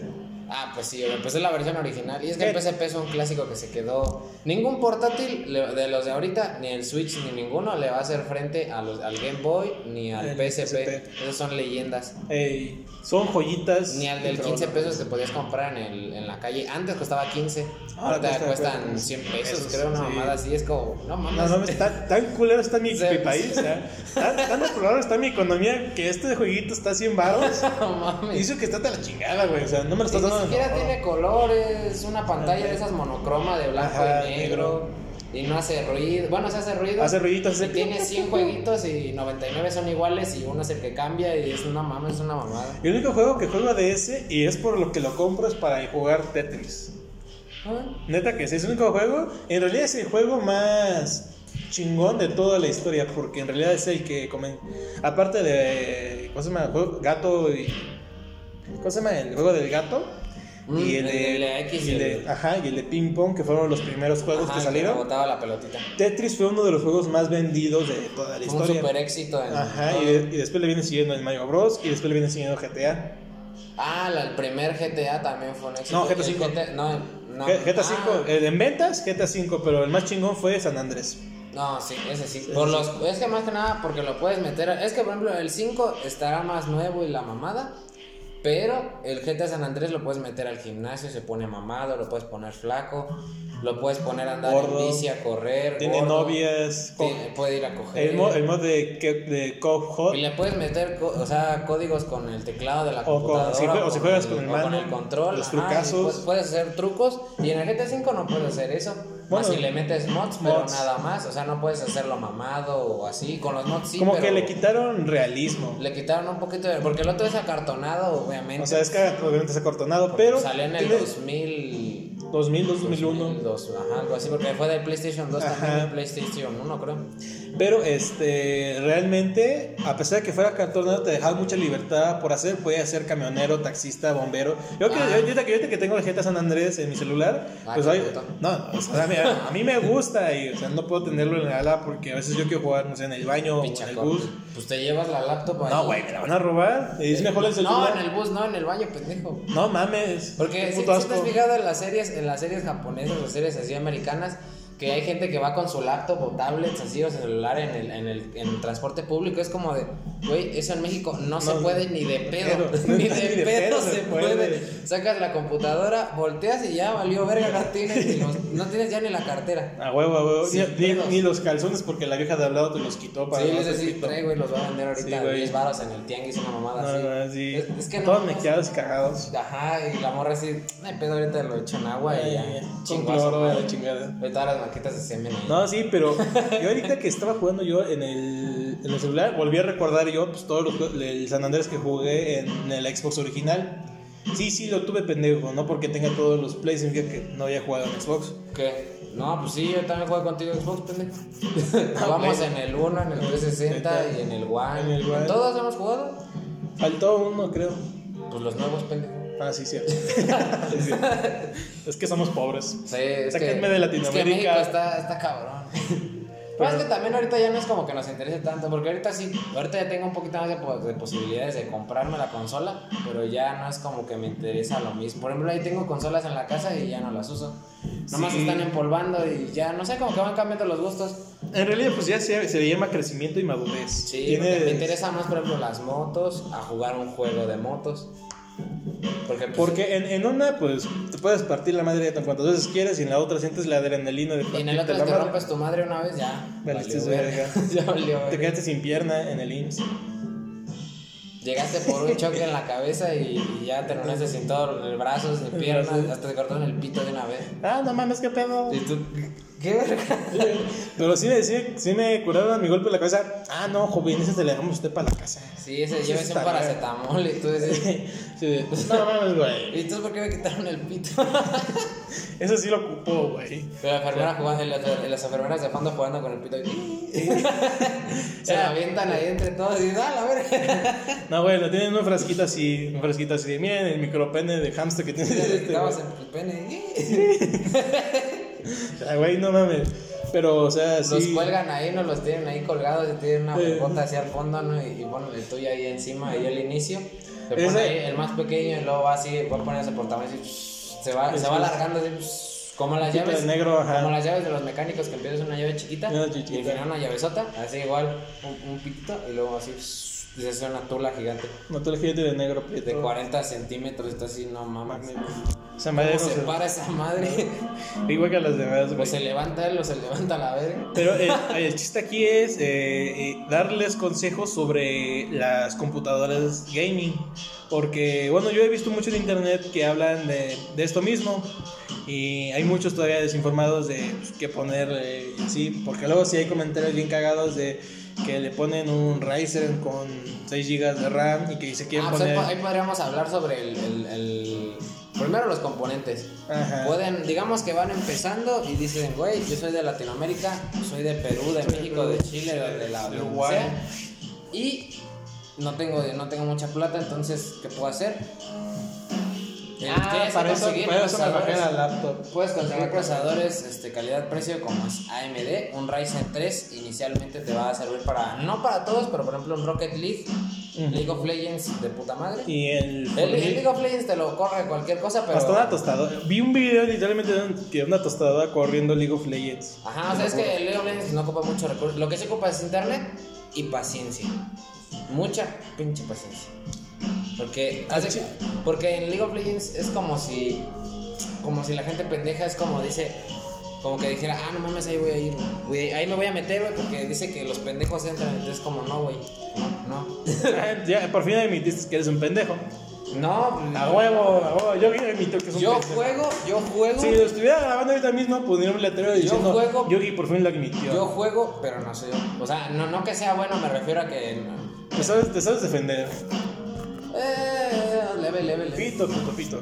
Ah, pues sí, pues es la versión original. Y es que el. PSP es un clásico que se quedó. Ningún portátil de los de ahorita, ni el Switch ni ninguno, le va a hacer frente a los, al Game Boy ni al PSP. PSP. Esos son leyendas. Ey, son joyitas. Ni al del Pero 15 bueno. pesos que podías comprar en, el, en la calle. Antes costaba 15. Ahora Ahorita cuesta, cuestan pues, 100 pesos, pesos, creo, una sí. mamada así. Es como, no mames. No, no, tan, tan culero está mi, mi país, sea, tan, tan está mi economía que este jueguito está a 100 baros. no mames. Dice que está de la chingada, güey, o sea, no me lo estás ni siquiera no. tiene colores, una pantalla de esas monocroma de blanco Ajá, y negro. Y no hace ruido. Bueno, se hace ruido. Hace ruiditos, hace Y tiene 100 jueguitos y 99 son iguales y uno es el que cambia y es una mamá, es una mamada. El único juego que juego de ese y es por lo que lo compro es para jugar Tetris. Ah, Neta que sí, es el único juego. En realidad es el juego más chingón de toda la historia, porque en realidad es el que comen. Aparte de. ¿Cómo se llama? Gato y. ¿Cómo se llama? El juego del gato. Mm, y el el de, X y el de- el- ajá, y el de ping pong, que fueron los primeros juegos ajá, que que salieron. rebotaba la pelotita. Tetris fue uno de los juegos más vendidos de toda la Fue un historia. super éxito en Ajá, y, de- y después le viene siguiendo el Mario Bros. y después le viene siguiendo GTA. Ah, la- el primer GTA también fue un éxito. No, GTA El cinco. no, no. GTA Ah, 5, en ventas GTA 5, pero el más chingón fue San Andrés. No, sí, ese sí. Por los, es que más que nada porque lo puedes meter. Es que, por ejemplo, el 5 estará más nuevo y la mamada. Pero el GTA San Andrés lo puedes meter al gimnasio, se pone mamado, lo puedes poner flaco, lo puedes poner a andar Gordo. en bici, a correr. Tiene gordo, novias. co- puede ir a coger. el, mod, el mod de, de Cop Hot. Y le puedes meter, co- o sea, códigos con el teclado de la O con- computadora. si jue- o si juegas con el mando, el control. los ajá, trucazos. Puedes, puedes hacer trucos. Y en el GTA 5 no puedes hacer eso. Bueno, más si le metes mods, pero mods. nada más. O sea, no puedes hacerlo mamado o así. Con los mods sí, como pero que le quitaron realismo. le quitaron un poquito de. Porque el otro es acartonado, obviamente. O sea, es que obviamente es acortonado, pero. Salió en el tiene 2000. 2000, 2001. 2002, ajá, algo así, porque fue del PlayStation 2 Ajá. también, el PlayStation 1, creo. Pero este, realmente, a pesar de que fuera acortonado, te dejaba mucha libertad por hacer. Podías ser camionero, taxista, bombero. Yo que, yo, que, tengo el GTA San Andrés en mi celular, Ah, pues hay- no, no, o sea, a mí me gusta y, o sea, no puedo tenerlo en la ala porque a veces yo quiero jugar, no sé, en el baño o en el bus. Pues te llevas la laptop ahí. No, güey, me la van a robar. Es mejor el No, celular. en el bus, no, en el baño, pendejo. No mames. Porque si, si te has fijado en las series, en las series japonesas o series así americanas, que hay gente que va con su laptop o tablets así o celular en el, en el, en el transporte público, es como de, güey, eso en México no, se No, puede ni de pedo, pedo. ni de pedo se puede. puede. Sacas la computadora, volteas y ya valió verga, no tienes, ni los- no tienes ya ni la cartera. A huevo, a huevo. Ni, ni- ni los calzones porque la vieja de al lado te los quitó para Sí, les decís, trae, güey, los va a vender ahorita Sí, a güey. 10 baros en el tianguis, una mamada No, así. no, sí. Es, es que. Todos no, mequeados y cagados. Ajá, y la morra así, hay pedo, ahorita lo echo en agua y ya. Chingada. De semen. No, sí, pero yo ahorita que estaba jugando yo en el, en el celular, volví a recordar yo pues, todos los el San Andrés que jugué en el Xbox original. Sí, sí, lo tuve pendejo, no porque tenga todos los plays, significa que no había jugado en Xbox. ¿Qué? No, pues sí, yo también juego contigo Xbox, pendejo. Jugamos Play. en el 1, en el 360 y en el One. En el One. ¿En todos hemos jugado? Faltó uno, creo. Pues los nuevos, pendejo. Ah, sí, cierto. Sí, cierto. es que somos pobres. Sí, es que, Sáquenme de es que Latinoamérica. México está, está cabrón. Pero es que también ahorita ya no es como que nos interese tanto, porque ahorita sí, ahorita ya tengo un poquito más de, de posibilidades de comprarme la consola, pero ya no es como que me interesa lo mismo. Por ejemplo, ahí tengo consolas en la casa y ya no las uso. Nomás Sí. están empolvando y ya, no sé, como que van cambiando los gustos. En realidad, pues ya se, se le llama crecimiento y madurez. Sí, Tienes- me interesa más, por ejemplo, las motos, a jugar un juego de motos. Porque, pues, Porque en, en una, pues, te puedes partir la madre tan cuantas veces quieres y en la otra sientes la adrenalina de y en el partirte otro la que madre. rompes tu madre una vez, ya. Valiste valió verga. ya valió Te quedaste sin pierna en el IMSS. Llegaste por un choque en la cabeza y, y ya terminaste sin todo el brazo, sin piernas, hasta te cortaron el pito de una vez. Ah, no mames, qué pedo. Y tú, ¿qué verga? Pero sí me, sí, sí me curaron mi golpe en la cabeza. Ah, no, joven, ese se le dejamos usted para la casa. Sí, ese está un paracetamol y tú dices, Sí, de, no mames, güey. ¿y tú por qué me quitaron el pito? Eso sí lo ocupó, güey. Pero la enfermera jugando, las, las enfermeras de fondo jugando con el pito. y- Se lo avientan ahí entre todos y dale, a ver. No, güey, lo tienen un frasquito así, un frasquito así miren, el micropene de hamster que tiene. este, Estabas güey. en el pene. Ah, güey, no mames. Pero, o sea, Los sí. cuelgan ahí, no los tienen ahí colgados y tienen una Sí. huevota hacia el fondo, ¿no? Y, y ponen el tuyo ahí encima, ahí al inicio. Se pone ahí el más pequeño y luego va así, va a poner ese portaaviones y se va, se va alargando así, como las de llaves. negro, ajá. Como las llaves de los mecánicos que empiezas una llave chiquita Una y al final una llavesota, así igual, un, un pitito y luego así se hace una tula gigante No te lo fíjate de negro, de prieto. 40 centímetros, está así, no mames. Esa madre ¿Cómo no se se- para esa madre? Igual que las demás, O güey. se levanta él o se levanta la verga. Pero el, el chiste aquí es eh, eh, darles consejos sobre las computadoras gaming. Porque, bueno, yo he visto mucho en internet que hablan de, de esto mismo. Y hay muchos todavía desinformados de pues, qué poner, eh, sí. Porque luego sí hay comentarios bien cagados de que le ponen un Ryzen con 6 GB de RAM y que se quieren Ah, pues ahí, poner. po- ahí podríamos hablar sobre el, el- el- Primero los componentes. Ajá. Pueden, digamos que van empezando y dicen, güey, yo soy de Latinoamérica, soy de Perú, de México, de Chile, de, de la de Uruguay. sea, Y no tengo, no tengo mucha plata, entonces, ¿qué puedo hacer? Ah, para eso, conseguir para eso me bajé la laptop. Puedes conseguir procesadores este, calidad-precio como es AMD, un Ryzen 3 inicialmente te va a servir para, no para todos, pero por ejemplo un Rocket League. League of Legends de puta madre. Y el. El, el League of Legends te lo corre cualquier cosa, pero... Hasta una tostadora. Vi un video literalmente de una tostadora corriendo League of Legends. Ajá, o sea, es que el League of Legends no ocupa mucho recursos. Lo que se ocupa es internet y paciencia. Mucha pinche paciencia. Porque, hace- porque en League of Legends es como si. Como si la gente pendeja es como dice. Como que dijera, ah, no mames, ahí voy a ir. güey, ahí me voy a meter, güey, porque dice que los pendejos entran. Entonces, como, no, güey. No, no. Ah, ya, por fin admitiste que eres un pendejo. No, A huevo, a huevo. Yo admito que es un yo pendejo. juego, yo juego. Si lo estuviera grabando ahorita mismo, pondría un letrero diciendo juego- Yogi por fin lo admitió. Yo juego, pero no soy yo. O sea, no, no que sea bueno, me refiero a que. no. Te sabes, te sabes defender. Leve, leve. Pito, pito, pito.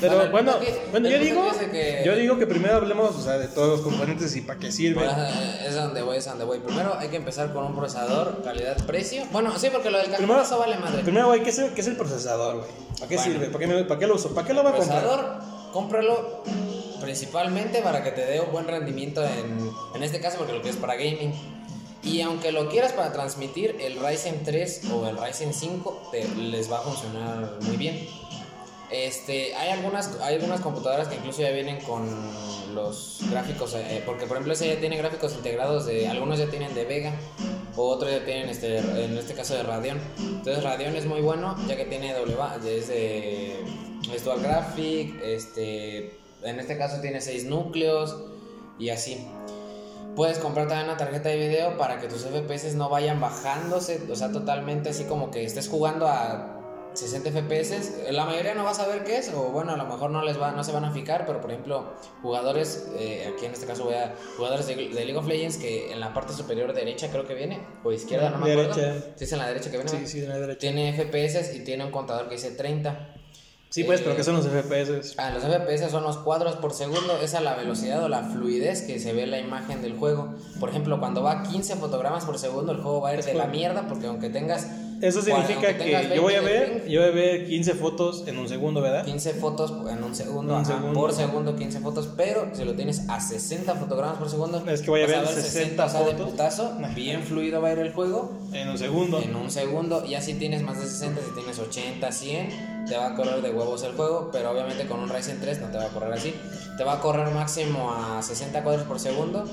Pero Bueno, bueno, yo digo, que- yo digo que primero hablemos o sea, de todos los componentes y para qué sirven. Bueno, eh, es donde voy, es donde voy. Primero hay que empezar con un procesador, calidad-precio. Bueno, sí, porque lo del Primero, calculador vale madre. primero, güey, ¿qué es, el, qué es el procesador, güey? ¿Para qué Bueno. sirve? ¿Para qué, me- para qué lo uso? ¿Para qué lo voy a comprar? procesador, cómpralo principalmente para que te dé un buen rendimiento en, en este caso porque lo que es para gaming. Y aunque lo quieras para transmitir, el Ryzen 3 o el Ryzen 5 te, les va a funcionar muy bien. Este, hay algunas hay algunas computadoras que incluso ya vienen con los gráficos, eh, porque por ejemplo ese ya tiene gráficos integrados de algunos ya tienen de Vega o otros ya tienen este en este caso de Radeon. Entonces Radeon es muy bueno ya que tiene ba- es de es dual graphic, este en este caso tiene 6 núcleos y así. Puedes comprar también una tarjeta de video para que tus FPS no vayan bajándose, o sea, totalmente así como que estés jugando a 60 FPS. La mayoría no va a saber qué es, o bueno, a lo mejor no les va, no se van a fijar, pero por ejemplo, jugadores, eh, aquí en este caso voy a jugadores de, de League of Legends que en la parte superior derecha creo que viene, o izquierda, no me acuerdo. Sí, es en la derecha que viene. Sí, sí, de la derecha. Tiene FPS y tiene un contador que dice 30. Sí, pues, pero Eh, ¿qué son los FPS? Ah, los FPS son los cuadros por segundo, esa la velocidad o la fluidez que se ve en la imagen del juego. Por ejemplo, cuando va a 15 fotogramas por segundo, el juego va a ir de la mierda porque aunque tengas Eso significa que yo voy a 20 de ver, yo voy a ver 15 fotos en un segundo, ¿verdad? 15 fotos en un segundo, Un ajá, segundo. por segundo 15 fotos, pero si lo tienes a 60 fotogramas por segundo, Es que voy a vas ver 60 o sea, de fotos. putazo, bien fluido va a ir el juego En un segundo. en un segundo. Ya si tienes más de 60, si tienes 80, 100, te va a correr de huevos el juego. Pero obviamente con un Ryzen 3 no te va a correr así. Te va a correr máximo a 60 cuadros por segundo.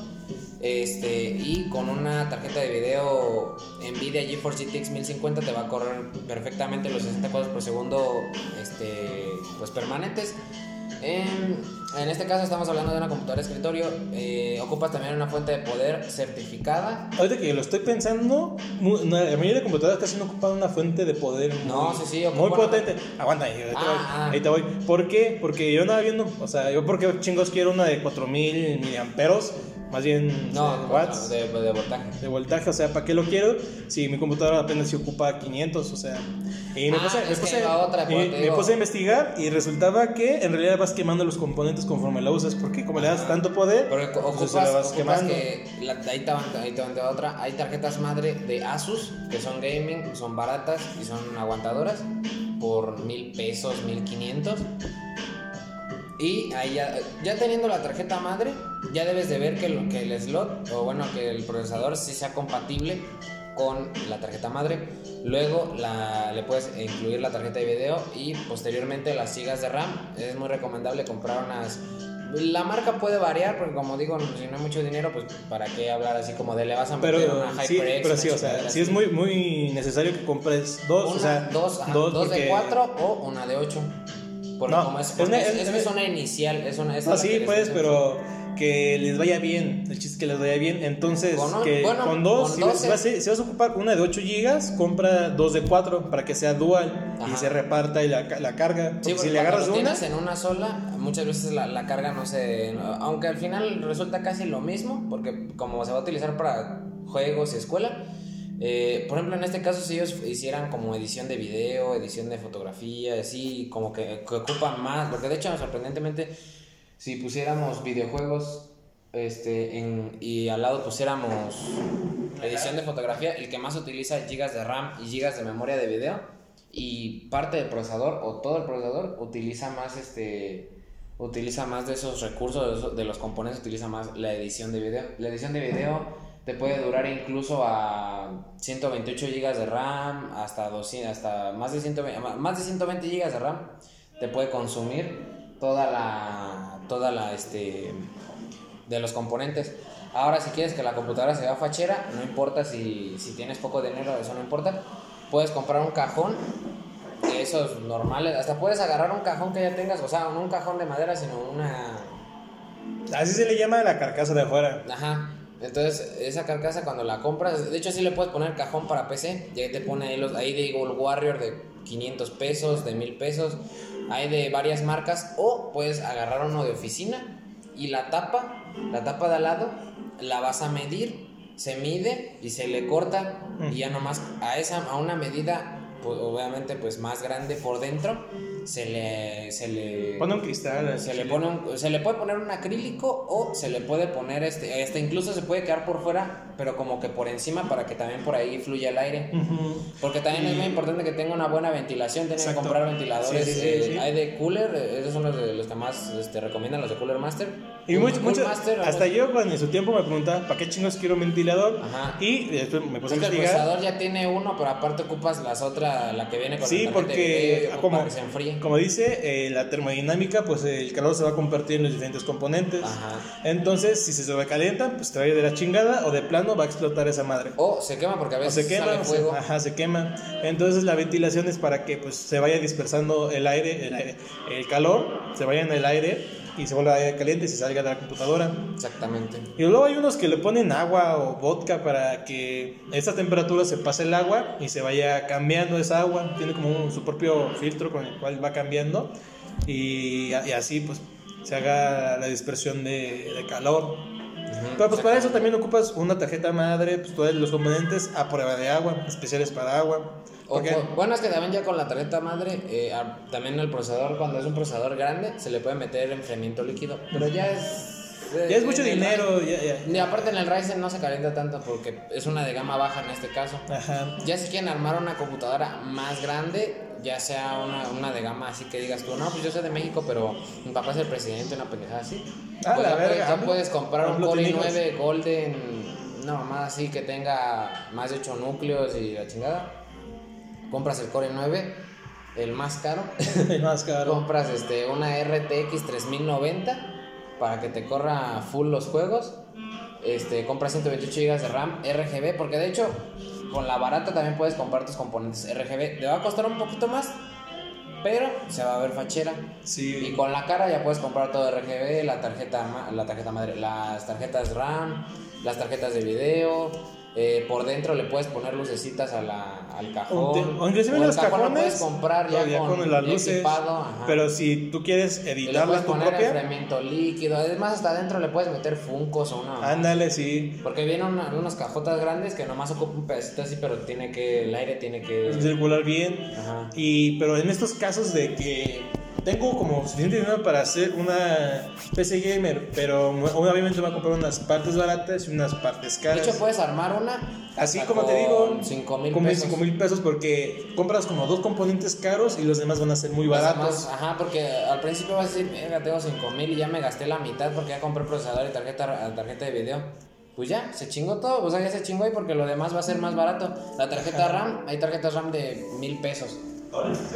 Este, y con una tarjeta de video Nvidia GeForce GTX 1050 te va a correr perfectamente los 60 cuadros por segundo este, pues permanentes. En, en este caso estamos hablando de una computadora de escritorio. eh, ocupas también una fuente de poder certificada Ahorita que lo estoy pensando, la mayoría de computadoras casi no ocupan una fuente de poder muy, No, sí, sí, muy potente. Aguanta ahí, ahí te, Ah, voy, ah. ahí te voy. ¿Por qué? Porque yo andaba viendo, o sea, yo porque chingos quiero una de 4000 miliamperos, más bien No, sea, watts. de, de voltaje. de voltaje, o sea, ¿para qué lo quiero? Si mi computadora apenas se ocupa 500, o sea. Y me Ah, puse, me puse- otra, y pues, me puse a investigar y resultaba que en realidad vas quemando los componentes conforme la usas, porque como le das tanto poder, pues ocupas, se la vas quemando. que la- ahí te van, ahí te van va otra. Hay tarjetas madre de Asus que son gaming, son baratas y son aguantadoras por mil pesos, mil quinientos. Y ahí ya, ya teniendo la tarjeta madre, ya debes de ver que, lo- que el slot, o bueno, que el procesador sí sea compatible con la tarjeta madre. Luego la, le puedes incluir la tarjeta de video y posteriormente las gigas de RAM. Es muy recomendable comprar unas la marca puede variar, porque como digo, si no hay mucho dinero, pues para qué hablar así como de le vas a meter Pero una sí, HyperX. pero sí, o sea, sí es muy, muy necesario que compres dos, Una, o sea, dos, ajá, dos dos de cuatro o una de ocho. Porque No, como es, porque es, es- es, inicial, es una... No, es la sí, pues, pero que les vaya bien. El chiste es que les vaya bien. Entonces, Con un- que bueno, con dos, con si, vas- 12. si vas, a- ocupar una de 8 gigas, compra dos de 4 para que sea dual y se reparta y la, la carga. Porque Sí, porque si le agarras una, en una sola, muchas veces la, la carga no se... Aunque al final resulta casi lo mismo, porque como se va a utilizar para juegos y escuela, eh, por ejemplo, en este caso, si ellos hicieran como edición de video, edición de fotografía, así como que, que ocupan más, porque de hecho, sorprendentemente, si pusiéramos videojuegos este, en, y al lado pusiéramos edición de fotografía, el que más utiliza gigas de RAM y gigas de memoria de video, y parte del procesador o todo el procesador utiliza más este utiliza más de esos recursos de, los componentes utiliza más la edición de video. La edición de video te puede durar incluso a 128 GB de RAM hasta 200 hasta más de 120 más de 120 GB de RAM te puede consumir toda la toda la este de los componentes ahora si quieres que la computadora se vea fachera no importa si, si tienes poco dinero eso no importa puedes comprar un cajón de esos normales hasta puedes agarrar un cajón que ya tengas o sea no un cajón de madera sino una así se le llama la carcasa de afuera. Ajá. Entonces, esa carcasa cuando la compras, de hecho sí le puedes poner cajón para PC, y ahí te pone ahí los ahí de Eagle Warrior de 500 pesos, de 1000 pesos, hay de varias marcas. O puedes agarrar uno de oficina y la tapa, la tapa de al lado, la vas a medir, se mide y se le corta. Y ya nomás a esa a una medida pues, obviamente pues más grande por dentro se le se le Pone un cristal. se le pone un- se le puede poner un acrílico o se le puede poner este este incluso se puede quedar por fuera pero como que por encima para que también por ahí fluya el aire Ujú. porque también es muy importante que tenga una buena ventilación tienen que comprar ventiladores Sí, sí, eh, sí. hay de cooler eh, esos son los, de, los que más este, recomiendan los de cooler master Y mucho, Cool mucho- Master, hasta yo cuando en su tiempo me preguntaba, ¿para qué chingos quiero un ventilador? Ajá. Y después me puse a Porque el investigar. procesador ya tiene uno, pero aparte ocupas las otras, la que viene con Sí, la tarjeta de video porque y como, que se como dice, eh, la termodinámica, pues el calor se va a compartir en los diferentes componentes. Ajá. Entonces, si se sobrecalienta, pues te va a ir de la chingada o de plano va a explotar esa madre. O se quema porque a O veces se quema, sale o se- fuego. ajá, se quema. Entonces la ventilación es para que pues se vaya dispersando el aire, el, aire- el calor, se vaya en el aire y se vuelva caliente y se salga de la computadora. Exactamente. Y luego hay unos que le ponen agua o vodka para que a esa temperatura se pase el agua y se vaya cambiando esa agua. Tiene como su propio filtro con el cual va cambiando y, y así pues se haga la dispersión de, de calor. Pero pues para eso también ocupas una tarjeta madre, pues todos los componentes a prueba de agua, especiales para agua. Bueno, es que también ya con la tarjeta madre, eh, a- también el procesador, cuando es un procesador grande, se le puede meter enfriamiento líquido. Pero ya es. eh, ya es mucho en el dinero, ya, ya. Y aparte en el Ryzen no se calienta tanto porque es una de gama baja en este caso. Ajá. Ya si quieren armar una computadora más grande, ya sea una, una de gama así que digas tú, no, pues yo soy de México, pero mi papá es el presidente, una pendejada así. Ah, Pues la ya, verga, puedes, ya AMLO. puedes comprar un AMLO Core tiene hijos. i9 Golden, no, más así que tenga más de 8 núcleos y la chingada. Compras el Core i9, el más caro. más caro. Compras este, una RTX 3090 para que te corra full los juegos. Este, compras 128 GB de RAM RGB, porque de hecho con la barata también puedes comprar tus componentes RGB. Te va a costar un poquito más, pero se va a ver fachera. Y Sí. con la cara ya puedes comprar todo RGB, la tarjeta, la tarjeta madre, las tarjetas RAM, las tarjetas de video. Eh, por dentro le puedes poner lucecitas a la, al cajón. O inclusive los cajón lo cajones, puedes comprar ya, ya con, con las luces. equipado. Pero si tú quieres Y le editarla puedes poner propia, enfriamiento líquido. Además, hasta adentro le puedes meter funcos o una. ándale, sí. Porque vienen una- unas cajotas grandes que nomás ocupan un pedacito así, pero tiene que. El aire tiene que. Circular bien. Ajá. Y, pero en estos casos de que tengo como suficiente dinero para hacer una PC gamer, pero obviamente me voy a comprar unas partes baratas y unas partes De caras. hecho, puedes armar una. Así como te digo, 5 mil pesos. 5 mil pesos porque compras como dos componentes caros y los demás van a ser muy Los baratos. demás, ajá, porque al principio vas a decir, "Verga, tengo 5 mil y ya me gasté la mitad porque ya compré procesador y tarjeta, tarjeta de video. pues ya, se chingó todo, o sea, ya se chingó ahí porque lo demás va a ser más barato. La tarjeta RAM, hay tarjetas RAM de mil pesos.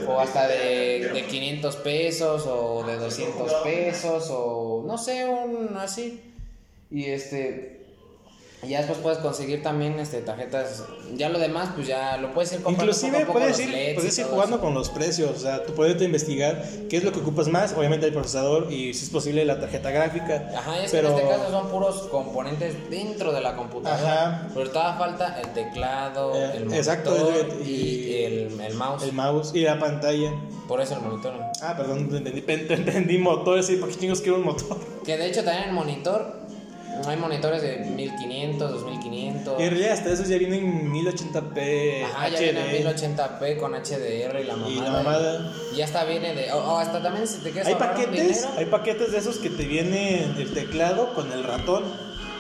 O hasta de, de 500 pesos o de 200 pesos o no sé, un así. Y este, ya después puedes conseguir también este, tarjetas. Ya lo demás, pues ya lo puedes ir comprando. Inclusive poco a poco, puedes los ir, y puedes jugando eso. con los precios. O sea, tú puedes investigar qué es lo que ocupas más. Obviamente el procesador y si es posible la tarjeta gráfica. Ajá, y es pero que en este caso son puros componentes dentro de la computadora. Ajá. Pero todavía falta el teclado, Eh, el monitor exacto, y, y- el, el mouse. el mouse y la pantalla. Por eso el monitor. Ah, perdón, te entendí, te entendí motor. Sí, ¿para qué chingos quiero un motor? Que de hecho también el monitor, hay monitores de 1500, 2500. Y en realidad hasta esos ya vienen en 1080p Ajá, ya HD. viene en 1080p con HDR y la mamada. Y la mamada. Y ya hasta viene de. O hasta también si te quieres Hay paquetes, dinero. hay paquetes de esos que te viene el teclado con el ratón.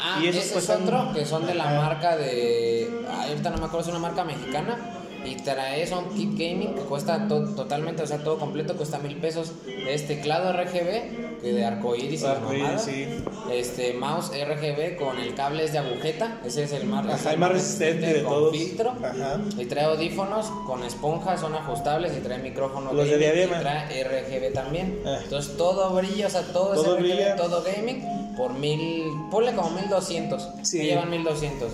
Ah, y ese esos es otro, que son de la Ajá. marca de. Ahorita no me acuerdo, es una marca mexicana. Y trae son kit gaming que cuesta to- totalmente, o sea, todo completo, cuesta mil pesos. Es teclado RGB, que de arcoíris y Arcoíris, mamada. sí. Este mouse RGB con el cable es de agujeta, ese es el más, Ajá, el más resistente de con todos. filtro. Ajá. Y trae audífonos con esponjas, son ajustables y trae micrófono Los de gaming, diadema. y trae RGB también. Ah. Entonces todo brilla, o sea, todo, es Todo RGB, brilla. todo gaming por mil, ponle como mil doscientos. Sí. Me llevan mil doscientos.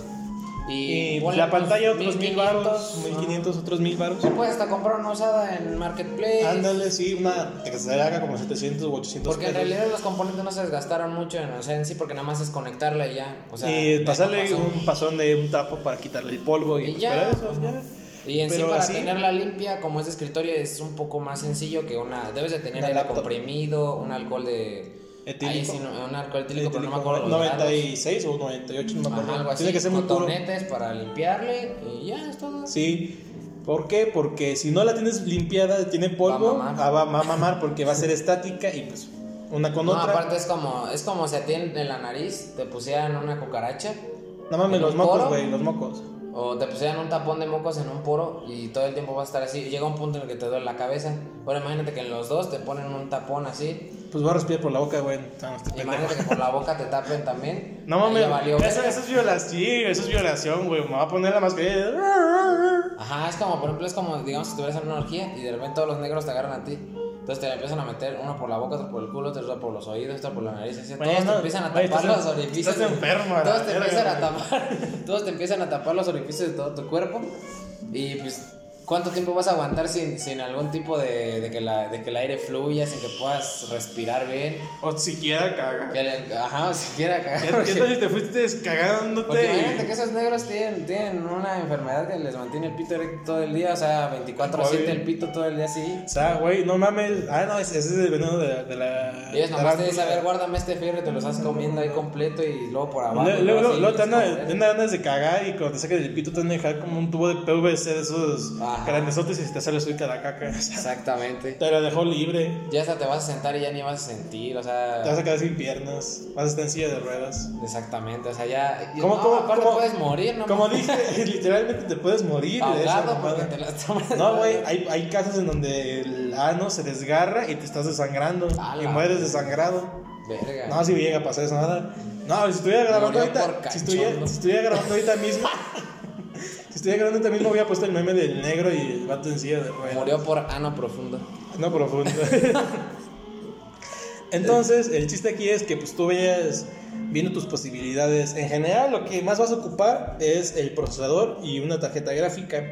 Y, la pantalla otros 1000 baros, 1500, 1500, otros 1000 baros. Puedes hasta comprar una usada en Marketplace. Ándale, sí, una que se haga como 700 o 800 Porque en realidad los componentes no se desgastaron mucho en, o sea, en sí, porque nada más es conectarla y ya. O sea, y ya pasarle pasó. un pasón de un tapo para quitarle el polvo y, Y ya. para eso, ya. Y en sí para así- tenerla limpia, como es de escritorio, es un poco más sencillo que una... Debes de tener Una aire laptop. comprimido, un alcohol de... Etílico. Ahí sí, no, un alcohol etílico, pero no me Etílico, acuerdo los grados. 96 o 98, no me acuerdo. Ajá, algo así. Tiene que ser muy puro. para limpiarle y ya, es todo. Sí. ¿Por qué? Porque si no la tienes limpiada, tiene polvo, Va a mamar. ah, va, va a mamar porque va a ser estática y pues una con No, otra. aparte es como, es como si a ti en la nariz te pusieran una cucaracha no mames, los mocos, güey, los mocos. o te pusieran un tapón de mocos en un poro y todo el tiempo vas a estar así. Llega un punto en el que te duele la cabeza. Ahora imagínate que en los dos te ponen un tapón así. Pues voy a respirar por la boca, güey. No, este. Imagínate que por la boca te tapen también. No mames, eso, es violación, sí, eso es violación, güey. Me va a poner la mascarilla. Ajá, es como, por ejemplo, es como, digamos, si estuvieras en una orgía y de repente todos los negros te agarran a ti. Entonces te empiezan a meter uno por la boca, otro por el culo, otro por los oídos, otro por la nariz. Así, todos te empiezan a tapar los orificios. estás de- enfermo, a la Todos te empiezan a tapar. Todos te empiezan a tapar los orificios de todo tu cuerpo. Y pues, ¿cuánto tiempo vas a aguantar sin, sin algún tipo de, de, que la, de que el aire fluya, sin que puedas respirar bien? O siquiera caga. Que el- ajá, o siquiera ¿Qué cagar. qué tal si te fuiste cagándote? Porque imagínate que esos negros tienen, tienen una enfermedad que les mantiene el pito erecto todo el día, o sea, 24-7 Oye. el pito todo el día así. O sea, güey, no mames. Ah, no, ese ese es el veneno de, la- de la. Ellos nomás te dicen, a ver, guárdame este fierro y te lo estás comiendo ahí completo y luego por abajo. Luego, y luego, te es anda, como, te anda ganas de cagar y cuando te saques del pito te van a dejar como un tubo de PVC de esos Ajá. grandesotes y te sale suelta la caca. Exactamente. Te la dejó libre. Ya hasta te vas a sentar y ya ni vas a sentir, o sea. Te vas a quedar sin piernas. Vas a estar en silla de ruedas. Exactamente, o sea, ya. ¿Cómo, no, cómo, aparte cómo- puedes morir, ¿no? Como dije, literalmente te puedes morir Ahogado porque te la tomas. No, güey, hay, hay casos en donde el ano se desgarra y te estás desangrando. A Y mueres desangrado. Verga. No, si me llega a pasar eso, nada. No, si estuviera grabando ahorita. Si estuviera, si estuviera grabando ahorita mismo. estuviera grabando ahorita mismo, hubiera puesto el meme del negro y el vato en silla de ruedas. Murió por ano profundo. No profundo. Entonces, el chiste aquí es que pues tú vayas viendo tus posibilidades. En general, lo que más vas a ocupar es el procesador y una tarjeta gráfica.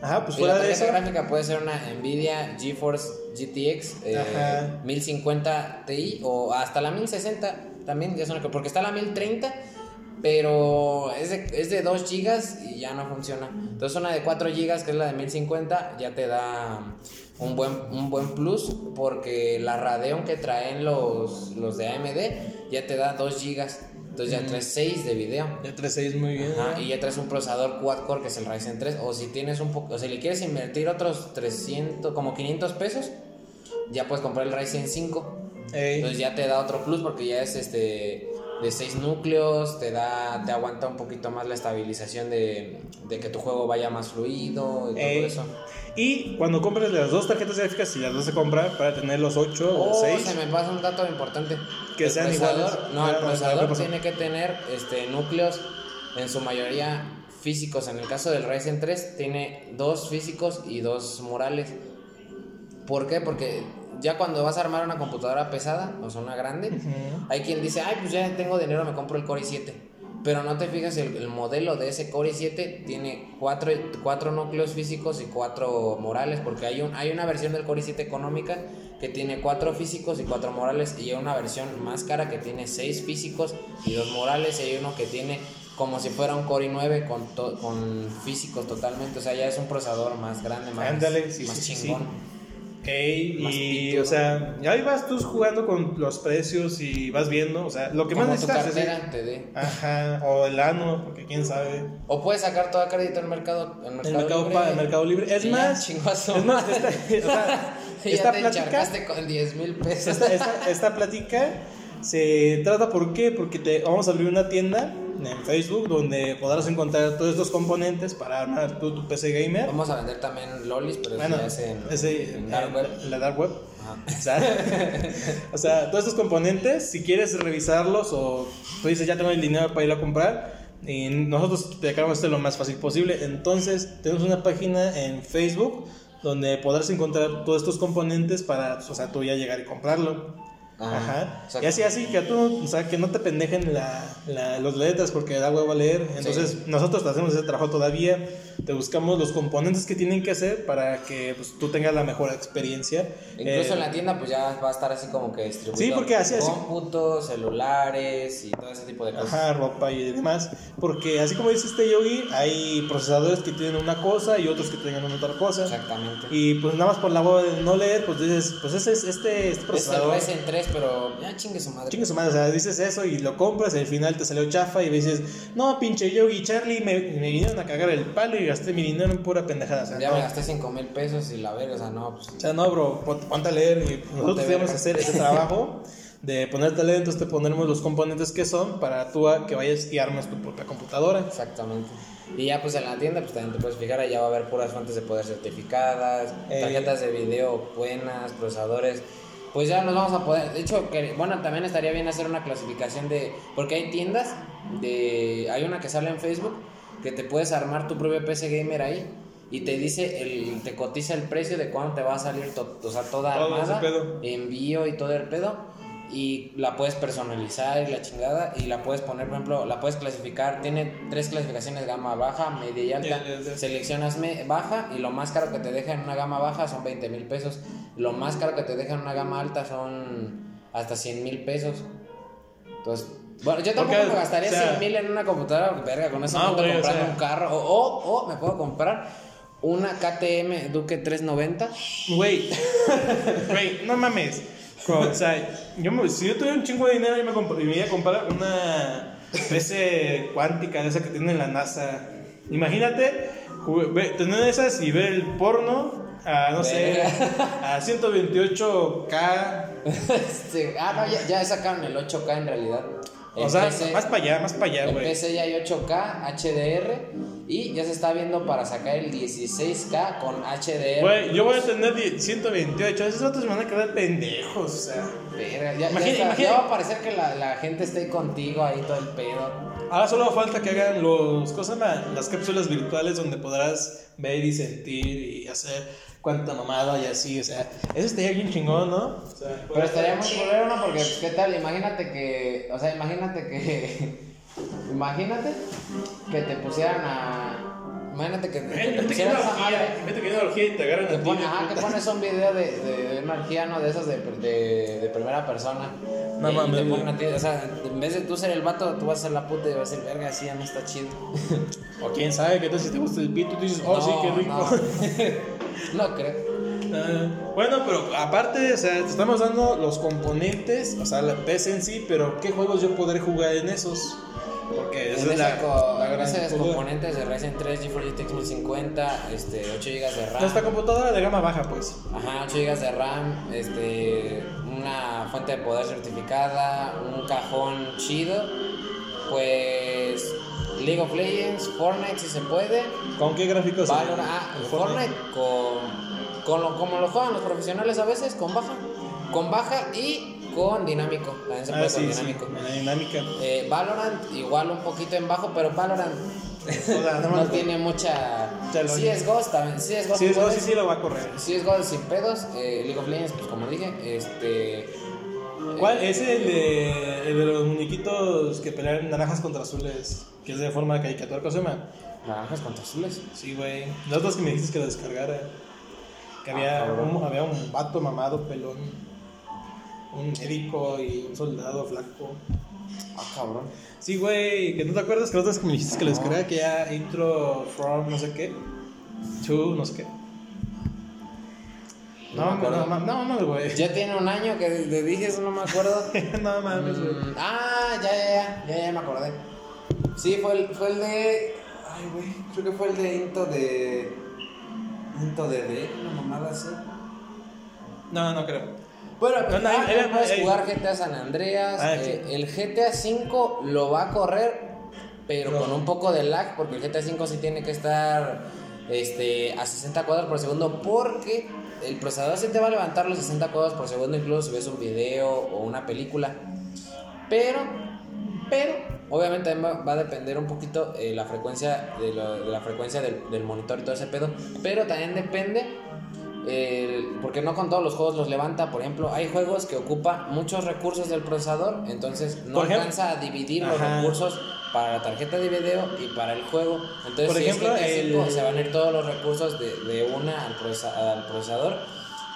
Ajá, pues Y la de tarjeta eso. gráfica puede ser una Nvidia GeForce GTX eh, Ajá. 1050 Ti o hasta la 1060 también ya son porque está la 1030 pero es de, es de 2 GB y ya no funciona. Entonces una de 4 GB que es la de 1050 ya te da un buen, un buen plus porque la Radeon que traen los, los de AMD ya te da 2 GB. Entonces ya traes 6 de video. Ya 3.6 muy bien. Ajá, y ya traes un procesador quad-core que es el Ryzen 3. O si tienes un poco, o si le quieres invertir otros 300, como 500 pesos, ya puedes comprar el Ryzen 5. Ey. Entonces ya te da otro plus porque ya es este de 6 núcleos, te da, te aguanta un poquito más la estabilización de, de que tu juego vaya más fluido y todo eso. Y cuando compres las dos tarjetas gráficas, si las vas a comprar para tener los 8 o Oh, 6. se me pasa un dato importante. Que El sean iguales. No, Ah, el no, procesador tiene que tener este núcleos en su mayoría físicos. En el caso del Ryzen 3 tiene dos físicos y dos murales. ¿Por qué? Porque ya cuando vas a armar una computadora pesada, o sea, una grande, hay quien dice, ay, pues ya tengo dinero, me compro el Core i7. Pero no te fijas, el, el modelo de ese Core i7 tiene cuatro, cuatro núcleos físicos y cuatro morales, porque hay, un, hay una versión del Core i7 económica que tiene cuatro físicos y cuatro morales, y hay una versión más cara que tiene seis físicos y dos morales, y hay uno que tiene como si fuera un Core i9 con, con físicos totalmente, o sea, ya es un procesador más grande, más, Ándale, sí, más sí, sí, chingón. Ok, Más y pito. o sea, ya ahí vas tú jugando con los precios y vas viendo, o sea, lo que más tu necesitas es... te dé. Ajá, o el ano, porque quién sabe. O puedes sacar todo a crédito en mercado, en mercado, El mercado, libre. pa- el mercado libre. Es Y más, chingo a su es más, esta, esta te plática, con 10 mil pesos. esta, esta, esta plática se trata, ¿por qué? Porque te, vamos a abrir una tienda en Facebook donde podrás encontrar todos estos componentes para armar tu, tu PC gamer. Vamos a vender también lolis, pero Bueno, ya es en, ese, en dark web. en la dark web. Ajá. O sea, o sea, todos estos componentes, si quieres revisarlos o tú dices ya tengo el dinero para ir a comprar, y nosotros te acabamos de lo más fácil posible. Entonces, tenemos una página en Facebook donde podrás encontrar todos estos componentes para, o sea, tú ya llegar y comprarlo. Ajá, Ajá. exacto. Y así, así, que tú, o sea, que no te pendejen la, la- los letras porque da huevo a leer. Entonces, Sí. nosotros te hacemos ese trabajo todavía. Te buscamos los componentes que tienen que hacer para que pues, tú tengas la mejor experiencia. Incluso Eh, en la tienda, pues ya va a estar así como que distribuido. Sí, porque así- así- Cómputos, celulares y todo ese tipo de cosas. Ajá, ropa y demás. Porque así como dice este yogi, hay procesadores que tienen una cosa y otros que tienen otra cosa. Exactamente. Y pues nada más por la huevo de no leer, pues dices, pues ese es este, este Es el procesador. 3, pero ya chingue su madre. Chingue su madre, o sea, dices eso y lo compras y al final te salió chafa y dices, no, pinche Yogi Charlie, me, me vinieron a cagar el palo y gasté mi dinero en pura pendejada. O sea, Ya no, me gasté 5 mil pesos y la verga, o sea, no, pues. o sea, no, bro, pon- ponte a leer y nosotros verga. hacer ese trabajo de ponerte a leer, entonces te ponemos los componentes que son para tú a- que vayas y armes tu propia computadora. Exactamente. Y ya pues en la tienda pues también te puedes fijar, allá va a haber puras fuentes de poder certificadas, Eh. tarjetas de video buenas, procesadores. Pues ya nos vamos a poder, de hecho, que, bueno, también estaría bien hacer una clasificación de, porque hay tiendas, de, hay una que sale en Facebook, que te puedes armar tu propio PC gamer ahí y te dice, el, te cotiza el precio de cuándo te va a salir, to- o sea, toda Todo armada, pedo. envío y todo el pedo y la puedes personalizar y la chingada y la puedes poner, por ejemplo, la puedes clasificar, tiene tres clasificaciones, gama baja, media y alta, ya, ya. seleccionas me- baja y lo más caro que te deja en una gama baja son 20 mil pesos, lo más caro que te deja en una gama alta son hasta 100 mil pesos. Entonces, bueno, yo tampoco Porque, me gastaría o sea- 100 mil en una computadora, verga, con eso No, me ando güey, o comprando sea- un carro, o, o, o me puedo comprar una KTM Duke 390. Güey, güey, no mames. O sea, yo me- si yo tuviera un chingo de dinero, yo me, comp- me iba a comprar una PC cuántica de esa que tiene la NASA. Imagínate tener esas y ver el porno a, no sé, a 128K. Este, ah, no, ya, ya sacaron el 8K en realidad. O En sea, PC más para allá, más para allá, En güey. PC ya hay 8K HDR y ya se está viendo para sacar el 16K con HDR. Güey, yo voy a tener 10 128. Esos otros me van a quedar pendejos, o sea. Verga, ya, ya Imagina- está- imagina- ya va a parecer que la, la gente esté contigo ahí todo el pedo. Ahora solo falta que hagan los cosas las cápsulas virtuales donde podrás ver y sentir y hacer cuánta mamada y así, o sea, eso estaría bien chingón, ¿no? O sea, Pero estaría muy culero, ¿no? Porque, ¿qué tal? Imagínate que. O sea, imagínate que. imagínate que te pusieran a. Imagínate que, que te Vete que pusieran esa madre. vete que energía y te agarran Que, a ti. ajá, que pones un video de, de, de una orgía, ¿no? De esos de, de, de primera persona. No y, y mames, te ponen güey. a ti, o sea, en vez de tú ser el vato, tú vas a ser la puta y vas a ser verga, así ya no está chido. O quién sabe, qué tal si te gusta el pito, tú dices, oh, sí, qué rico. No, no creo. Ah, bueno, pero aparte, o sea, te estamos dando los componentes, o sea, la PC en sí, pero ¿qué juegos yo podré jugar en esos? Porque esa es la, ese co- la gran duda. componentes de Ryzen 3, GeForce GTX 1050, este, 8 GB de RAM. Nuestra computadora de gama baja, pues. Ajá, 8 GB de RAM, este, una fuente de poder certificada, un cajón chido, pues League of Legends, Fortnite si se puede, ¿Con qué gráficos? Valorant, ah, Fortnite con, con lo, como lo juegan los profesionales a veces, con baja, con baja y con dinámico. También se puede Ah, con sí, sí, dinámico. en la dinámica. Eh, Valorant igual un poquito en bajo, pero Valorant no tiene mucha... Sí es Ghost también, sí es Ghost. Sí, es puedes- sí, sí lo va a correr. Sí es Ghost sin pedos. Eh, League of Legends, pues como dije, este... ¿Cuál? Es el de, el de los muñequitos que pelean naranjas contra azules, que es de forma de caricatura. ¿Cómo se llama? Naranjas contra azules. Sí, güey. Las otras que me dijiste que lo descargara. Que había, Ah, un, había un vato mamado, pelón, un médico y un soldado flaco. Ah, cabrón. Sí, güey, que no te acuerdas que las otras que me dijiste que lo descargara, que ya intro from no sé qué, to no sé qué. No No, me acuerdo. no, no, no, güey. Ya tiene un año que te dije eso, no me acuerdo. no mames, güey. Mm, ah, ya, ya, ya, ya, ya me acordé. Sí, fue el, fue el de. Ay, güey, creo que fue el de Into de. Into de D, una mamada así. No, no creo. Bueno, No, no, ah, puedes jugar GTA San Andreas. Ah, eh, el GTA 5 lo va a correr, pero No. con un poco de lag, porque el GTA 5 sí tiene que estar este, a 60 cuadros por segundo, porque el procesador sí te va a levantar los 60 cuadros por segundo, incluso si ves un video o una película. Pero, pero, obviamente también va, a depender un poquito eh, la frecuencia de, de la frecuencia del, del monitor y todo ese pedo. Pero también depende, eh, porque no con todos los juegos los levanta. Por ejemplo, hay juegos que ocupa muchos recursos del procesador, entonces no alcanza a dividir los recursos para la tarjeta de video y para el juego. Entonces, Por si ejemplo, es el- se van a ir todos los recursos de, de una al, procesa- al procesador.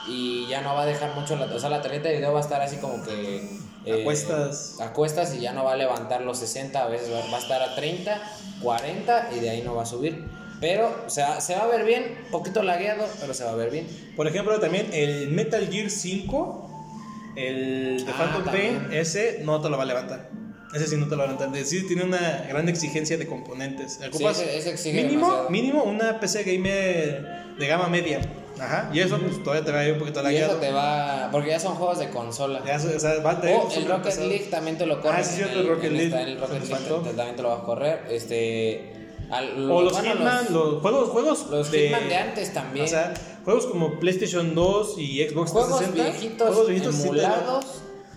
Y ya no va a dejar mucho la, o sea, la tarjeta de video va a estar así como que eh, Acuestas. acuestas y ya no va a levantar los 60, a veces va, va a estar a 30, 40 y de ahí no va a subir. Pero o sea, se va a ver bien, poquito lagueado, pero se va a ver bien. Por ejemplo, también el Metal Gear 5, el de Ah, Phantom Pain, ese no te lo va a levantar. Ese sí no te lo va a levantar. Sí, tiene una gran exigencia de componentes. Ocupas ese- mínimo, demasiado. mínimo una PC gamer de gama media. Ajá. Y eso pues, todavía te va a ir un poquito Y eso lagueado. te va, porque ya son juegos de consola. Ya, o sea, va a tener O el Rocket. League también te lo corre. Ah, sí, el Rocket League. el Rocket Se League también te lo va a correr. Este. Al- O los bueno, Hitman, los, juegos, juegos Los Hitman de antes también. O sea, juegos como PlayStation 2 y Xbox juegos 360. viejitos, juegos viejitos emulados.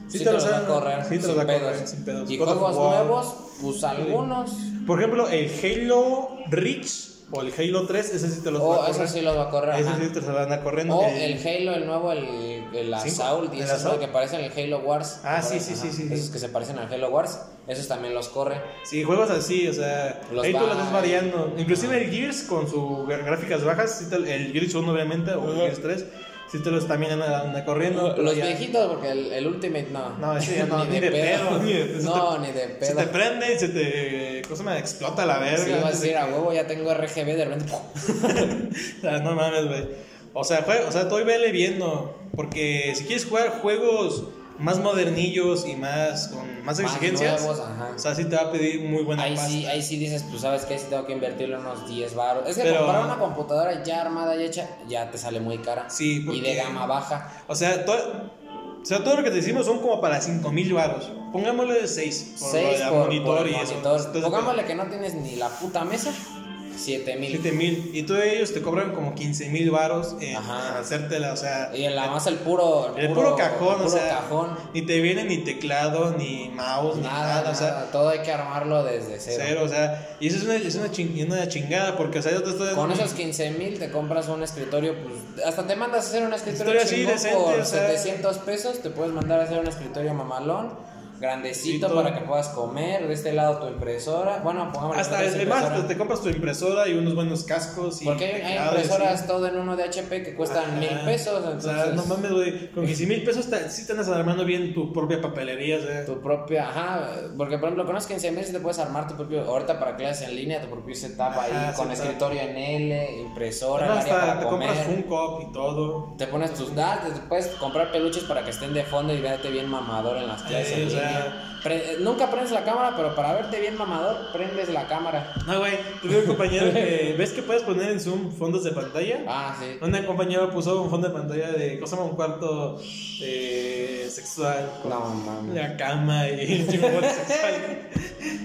sí Sí, te los los va a correr. sí te los sin va a correr, pedos. sin pedos. Y juegos nuevos, pues algunos. Por ejemplo, el Halo Reach o el Halo 3, ese sí te los va O a Oh, correr. sí los va a correr. Ese ajá. sí te los van a correr. O el Halo, el nuevo, el, el. Assault, y ¿El esos que parecen el Halo Wars. Ah, sí, sí, sí, sí, sí. Esos que se parecen al Halo Wars, esos también los corre. Sí, juegos así, o sea, Los ahí tú va- los ves variando. Inclusive el Gears con sus gráficas bajas, sí el Gears 1 obviamente, o el. Gears 3, sí te los también anda, anda corriendo. Los ya- viejitos, porque el, el Ultimate no. No, ese ya no, ni de pedo, ni de- No, se ni de Se pedo. te prende y se te. cosa me explota la verga. Sí, vas a decir, a huevo, ya tengo RGB, de repente. O sea, no mames, güey. O sea, jue- o sea, estoy vele viendo. Porque si quieres jugar juegos más modernillos y más con más Más exigencias, nuevos, ajá. o sea, sí te va a pedir muy buena Ahí pasta. sí, ahí sí dices, pues sabes que si tengo que invertirle unos 10 baros. Es que Pero- comprar una computadora ya armada y hecha, ya te sale muy cara. Sí, Y de porque- gama baja. O sea, to- o sea, todo lo que te decimos son como para 5000 varos. Pongámosle 6 por 6 lo de por, monitor por y eso. Entonces, Pongámosle que no tienes ni la puta mesa, 7000. 7000 y todos ellos te cobran como 15000 varos en Ajá. hacértela, o sea, Y en la más el puro. el puro cajón, el o puro sea, cajón. ni te viene ni teclado, ni mouse, ni Nada, nada, nada, o sea, todo hay que armarlo desde cero. cero, o sea, y eso es una, es una, ching- una chingada, porque, o sea, yo te estoy Con esos 15 mil te compras un escritorio, pues hasta te mandas a hacer un escritorio así, decente, por o sea. 700 pesos, te puedes mandar a hacer un escritorio mamalón, grandecito Sí, para que puedas comer, de este lado tu impresora, bueno, pongamos Hasta es más, te, compras tu impresora y unos buenos cascos y Porque hay, hay teclado y impresoras todo en uno de HP que cuestan Ajá. mil pesos, O entonces sea, no mames, güey. Con 15 mil pesos te, sí te andas armando bien tu propia papelería, o tu propia, ajá, porque por ejemplo con los 15 mil te puedes armar tu propio, ahorita para clases en línea, tu propio setup ahí, con escritorio en L, impresora, área hasta para te comer. compras Funko y todo. Te pones tus datos, te puedes comprar peluches para que estén de fondo y verte bien mamador en las clases. Sí, en o sea- línea. Pre- nunca prendes la cámara, pero para verte bien mamador, prendes la cámara. No, güey, tuve un compañero que. ¿Ves que puedes poner en Zoom fondos de pantalla? Ah, sí. Una compañera puso un fondo de pantalla de. ¿Cómo? Un cuarto eh, sexual. No, mames. la cama y el sexual.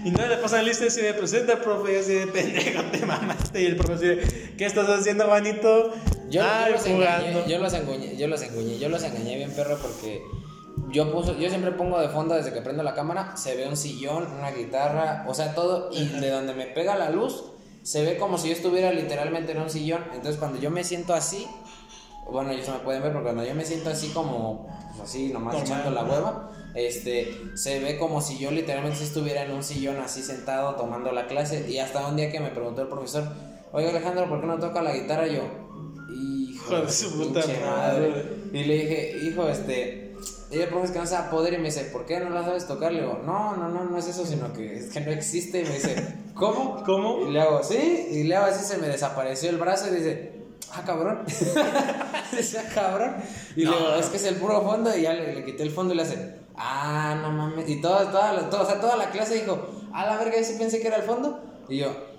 Y no le pasan lista así de presenta, profe, y así de pendejo, te mamaste. Y el profe así de, ¿qué estás haciendo, Juanito? Yo, Ay, yo los engañé, jugando. yo los engañé, yo los engañé, yo los engañé bien perro porque yo puso, yo siempre pongo de fondo desde que prendo la cámara, se ve un sillón, una guitarra, o sea, todo, y de donde me pega la luz, se ve como si yo estuviera literalmente en un sillón. Entonces cuando yo me siento así, bueno, ellos me pueden ver, porque cuando yo me siento así como, pues así, nomás Normal. echando la hueva, este, se ve como si yo literalmente estuviera en un sillón así sentado tomando la clase. Y hasta un día que me preguntó el profesor, oiga Alejandro, ¿por qué no toca la guitarra? Yo, hijo de su puta pinche madre. Y le dije, hijo, este, y el profe es que no poder y me dice, ¿por qué no la sabes tocar? Le digo, no, no, no, no es eso, sino que es que no existe. Y me dice, ¿cómo? ¿Cómo? Y le hago, sí, y le hago así, se me desapareció el brazo y dice, ah, cabrón. dice, ah, cabrón. Y le digo, es que es el puro fondo y ya le, le quité el fondo y le hace, ah, no mames. Y toda, toda, toda, o sea, toda la clase dijo, a la verga, yo sí pensé que era el fondo. Y yo,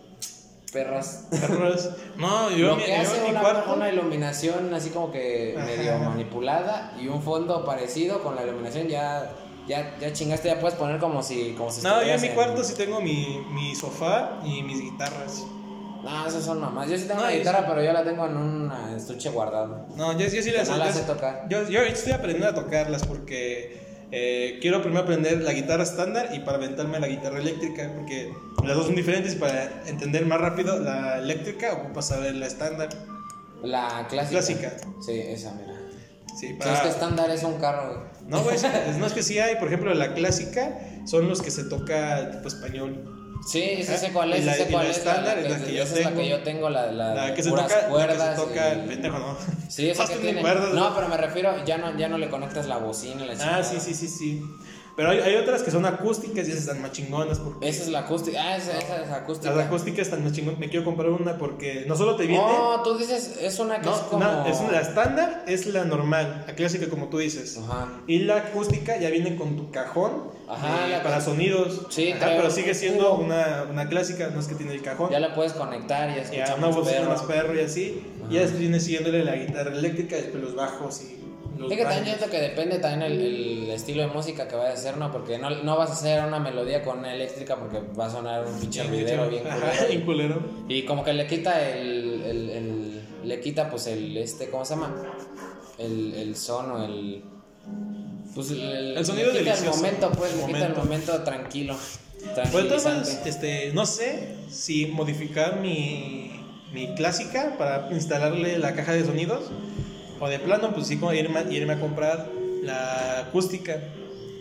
perras. Perros. No, yo, Lo en mi- que yo hace en mi una, cuarto. una iluminación así como que Ajá. medio manipulada y un fondo parecido con la iluminación ya, ya, ya chingaste, ya puedes poner como si, como si No, yo en mi cuarto sí tengo mi, mi sofá y mis guitarras. No, esas son mamás. Yo sí tengo No, una guitarra, pero yo la tengo en un estuche guardado. No, yo, yo sí las No las yo- sé tocar. Yo, yo ahorita estoy aprendiendo a tocarlas porque eh, quiero primero aprender la guitarra estándar y para aventarme la guitarra eléctrica porque las dos son diferentes y para entender más rápido la eléctrica ocupas saber la estándar. La clásica. Clásica. Sí, esa, mira. Sí, para... es que estándar es un carro, güey. No, güey, no es que sí hay, por ejemplo, la clásica son los que se toca tipo español. Sí, sí sé cuál es, la- sí sé cuál la es. estándar es la que yo esa es la que yo tengo, la, la, La que se puras toca, la que cuerdas. se toca, y- pendejo, ¿no? Sí, esa que tiene. cuerdas, No, pero me refiero, ya no, ya no le conectas la bocina la Ah, sí, sí, sí, sí. Pero hay, hay otras que son acústicas y esas están más chingonas porque Esa es la acústica. Ah, esa, esa es acústica. las acústicas están más chingonas. Me quiero comprar una porque no solo te viene... Oh, tú dices, es una que no, es como. no, es la estándar es la normal, la clásica como tú dices. Ajá. Y la acústica ya viene con tu cajón Ajá, eh, para sonidos. Sí, Ajá, pero sigue siendo una, una clásica, no es que tiene el cajón. Ya la puedes conectar y escuchar Ya una bocina más perro y así. Y ya después viene siguiéndole la guitarra eléctrica, después los bajos y los Es que también siento que depende también el, el estilo de música que vayas a hacer, ¿no? Porque no, no vas a hacer una melodía con una eléctrica porque va a sonar un pinche ruidero bien Ajá, culero. bien culero. Y como que le quita el, el, el- le quita pues el este, ¿cómo se llama? El, el son o el pues el, El sonido le quita delicioso. el momento, pues, le quita el momento. tranquilo. Pues entonces, este, no sé si modificar mi, mi clásica para instalarle la caja de sonidos o de plano, pues sí, como irme, a- irme a comprar la acústica.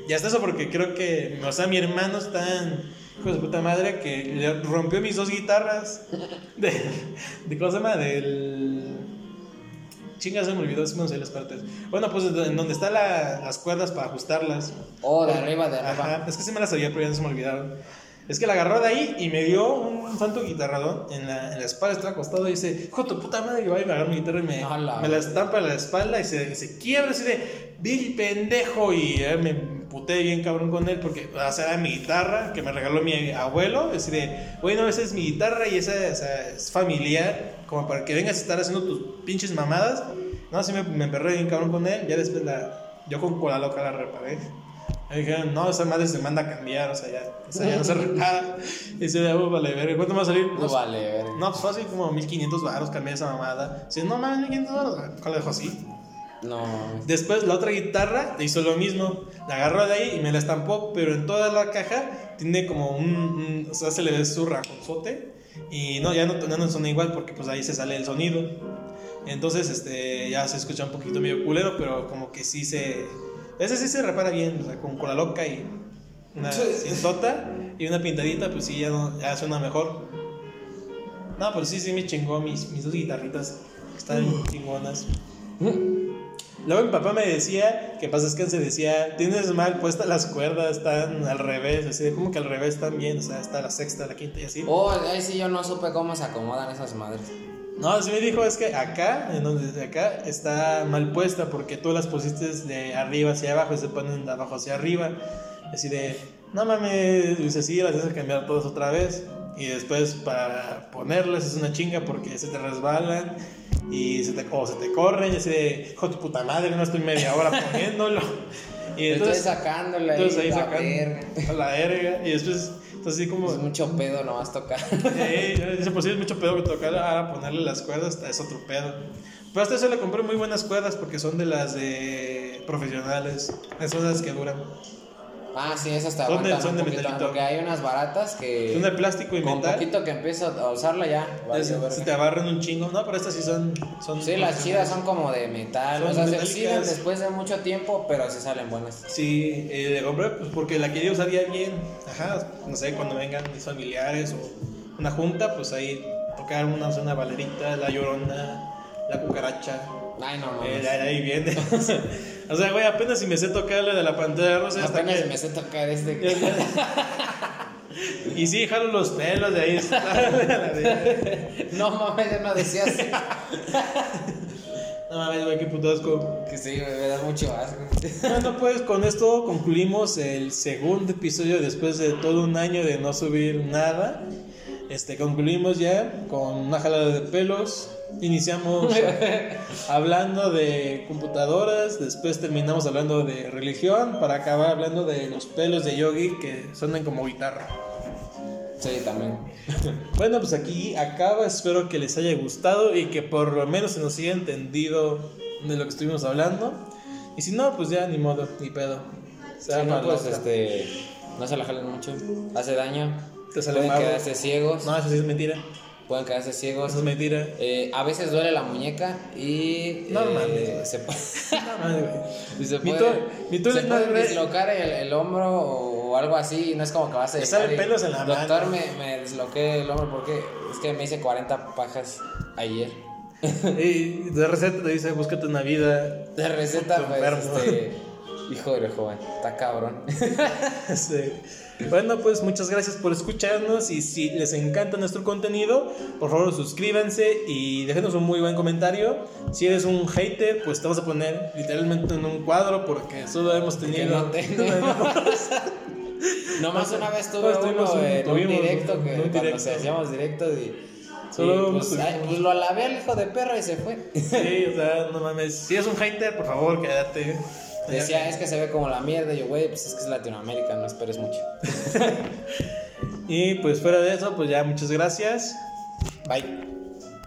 Ya está eso porque creo que, o sea, mi hermano está de su puta madre, que le rompió mis dos guitarras de, de ¿cómo se llama? Del... Chingas, se me olvidó, me sé las partes. Bueno, pues en donde están la- las cuerdas para ajustarlas. Oh, de arriba, de arriba. Ajá, es que sí me las sabía, pero ya no se me olvidaron. Es que la agarró de ahí y me dio un santo guitarradón en la, en la espalda, estaba acostado y dice, hijo tu puta madre, y va y me agarra mi guitarra y me, la me la estampa en la espalda y se, se quiebra así de, vil pendejo, y eh, me puté bien cabrón con él porque, o sea, era mi guitarra que me regaló mi abuelo, así de, bueno, esa es mi guitarra y esa, es familiar, como para que vengas a estar haciendo tus pinches mamadas. No, así me, me emperré bien cabrón con él, ya después la, yo con cola loca la reparé. Me dijeron, no, esa madre se manda a cambiar, o sea, ya, o sea, ya no se repara. Y ya, "Oh, vale, ver, ¿cuánto me va a salir? No Pues, vale, ver. no, pues fácil como 1500 baros cambiar esa mamada. Dice, no mames, 1500 baros. ¿Cuál la dejo así? No. Después la otra guitarra hizo lo mismo. La agarró de ahí y me la estampó, pero en toda la caja tiene como un. un- o sea, se le ve su rajonzote. Y no, ya no, ya no suena igual porque pues ahí se sale el sonido. Entonces, este, ya se escucha un poquito medio culero, pero como que sí se. Ese sí se repara bien, o sea, con cola loca y una cintota y una pintadita, pues sí, ya, no- ya suena mejor. No, pero sí, sí me chingó mis, mis dos guitarritas. Están chingonas. Luego mi papá me decía, que pasa es que se decía, tienes mal puestas las cuerdas, están al revés, así de como que al revés están bien, o sea, está la sexta, la quinta y así. Oh, ahí sí yo no supe cómo se acomodan esas madres. No, así me dijo, es que acá, en donde de acá, está mal puesta porque tú las pusiste de arriba hacia abajo y se ponen de abajo hacia arriba. Así de, no mames, dice, sí, las tienes que cambiar todas otra vez. Y después para ponerlas es una chinga porque se te resbalan y se te, o se te corren y así de, hijo de puta madre, no estoy media hora poniéndolo. Y Estoy entonces, sacándole ahí, entonces ahí la sacando verga. la verga y después, entonces así como... Es mucho pedo nomás tocar. Sí, dice, pues sí, es mucho pedo que tocar, ahora ponerle las cuerdas es otro pedo. Pero hasta eso le compré muy buenas cuerdas porque son de las de profesionales. Esas son las que duran. Ah, sí, esas te Son de- son de metalito. porque hay unas baratas que Son de plástico y con metal. poquito que empiezo a usarla ya. valió Se, te agarran un chingo. No, pero estas sí son. son Sí, las chidas son como de metal, Son o sea, se oxidan después de mucho tiempo, pero se salen buenas. Sí, eh, le compré pues, porque la quería usar ya bien. Ajá, no sé, cuando vengan mis familiares o una junta, pues ahí tocar una, una valerita, la llorona, la cucaracha. Ay, no Eh, mames. ahí viene. o sea, güey, apenas si me sé tocar la de la pantalla rosa. Apenas que- me sé tocar este. y sí, jalo los pelos de ahí. No mames, yo no decía así. no mames, güey, qué puto asco. Que sí, me da mucho asco. Bueno, pues con esto concluimos el segundo episodio después de todo un año de no subir nada. Este, concluimos ya con una jalada de pelos. Iniciamos hablando de computadoras, después terminamos hablando de religión, para acabar hablando de los pelos de yogi que suenan como guitarra. Sí, también. Bueno, pues aquí acaba, espero que les haya gustado y que por lo menos se nos haya entendido de lo que estuvimos hablando. Y si no, pues ya ni modo, ni pedo. Si no, pues este. No se la jalen mucho. Hace daño. Te sale Pueden mago. quedarse ciegos. No, eso sí es mentira. Pueden quedarse ciegos. Eso es mentira. Eh, a veces duele la muñeca y. No eh, se, puede- y se Mi puede, tú- mi tú se le- puede no, güey. dislocar el, el hombro o algo así. y No es como que vas a y, pelos en la Doctor, mano". me, me disloqué el hombro porque es que me hice 40 pajas ayer. Y de receta te dice, búscate una vida. De receta, pues. Este. Híjole, joven, está cabrón. Bueno, pues muchas gracias por escucharnos y si les encanta nuestro contenido, por favor suscríbanse y déjenos un muy buen comentario. Si eres un hater, pues te vamos a poner literalmente en un cuadro porque solo hemos tenido... no tenemos. Nomás una vez tuve Pues tuvimos uno un- en un tuvimos directo que un cuando directo. se hacíamos directos y. Solo pues, tuvimos ay, pues lo alabé al hijo de perra y se fue. Sí, o sea, no mames. Si eres un hater, por favor, quédate. Decía, es que se ve como la mierda. Y yo, güey, pues es que es Latinoamérica, no esperes mucho. Y pues fuera de eso, pues ya muchas gracias. Bye.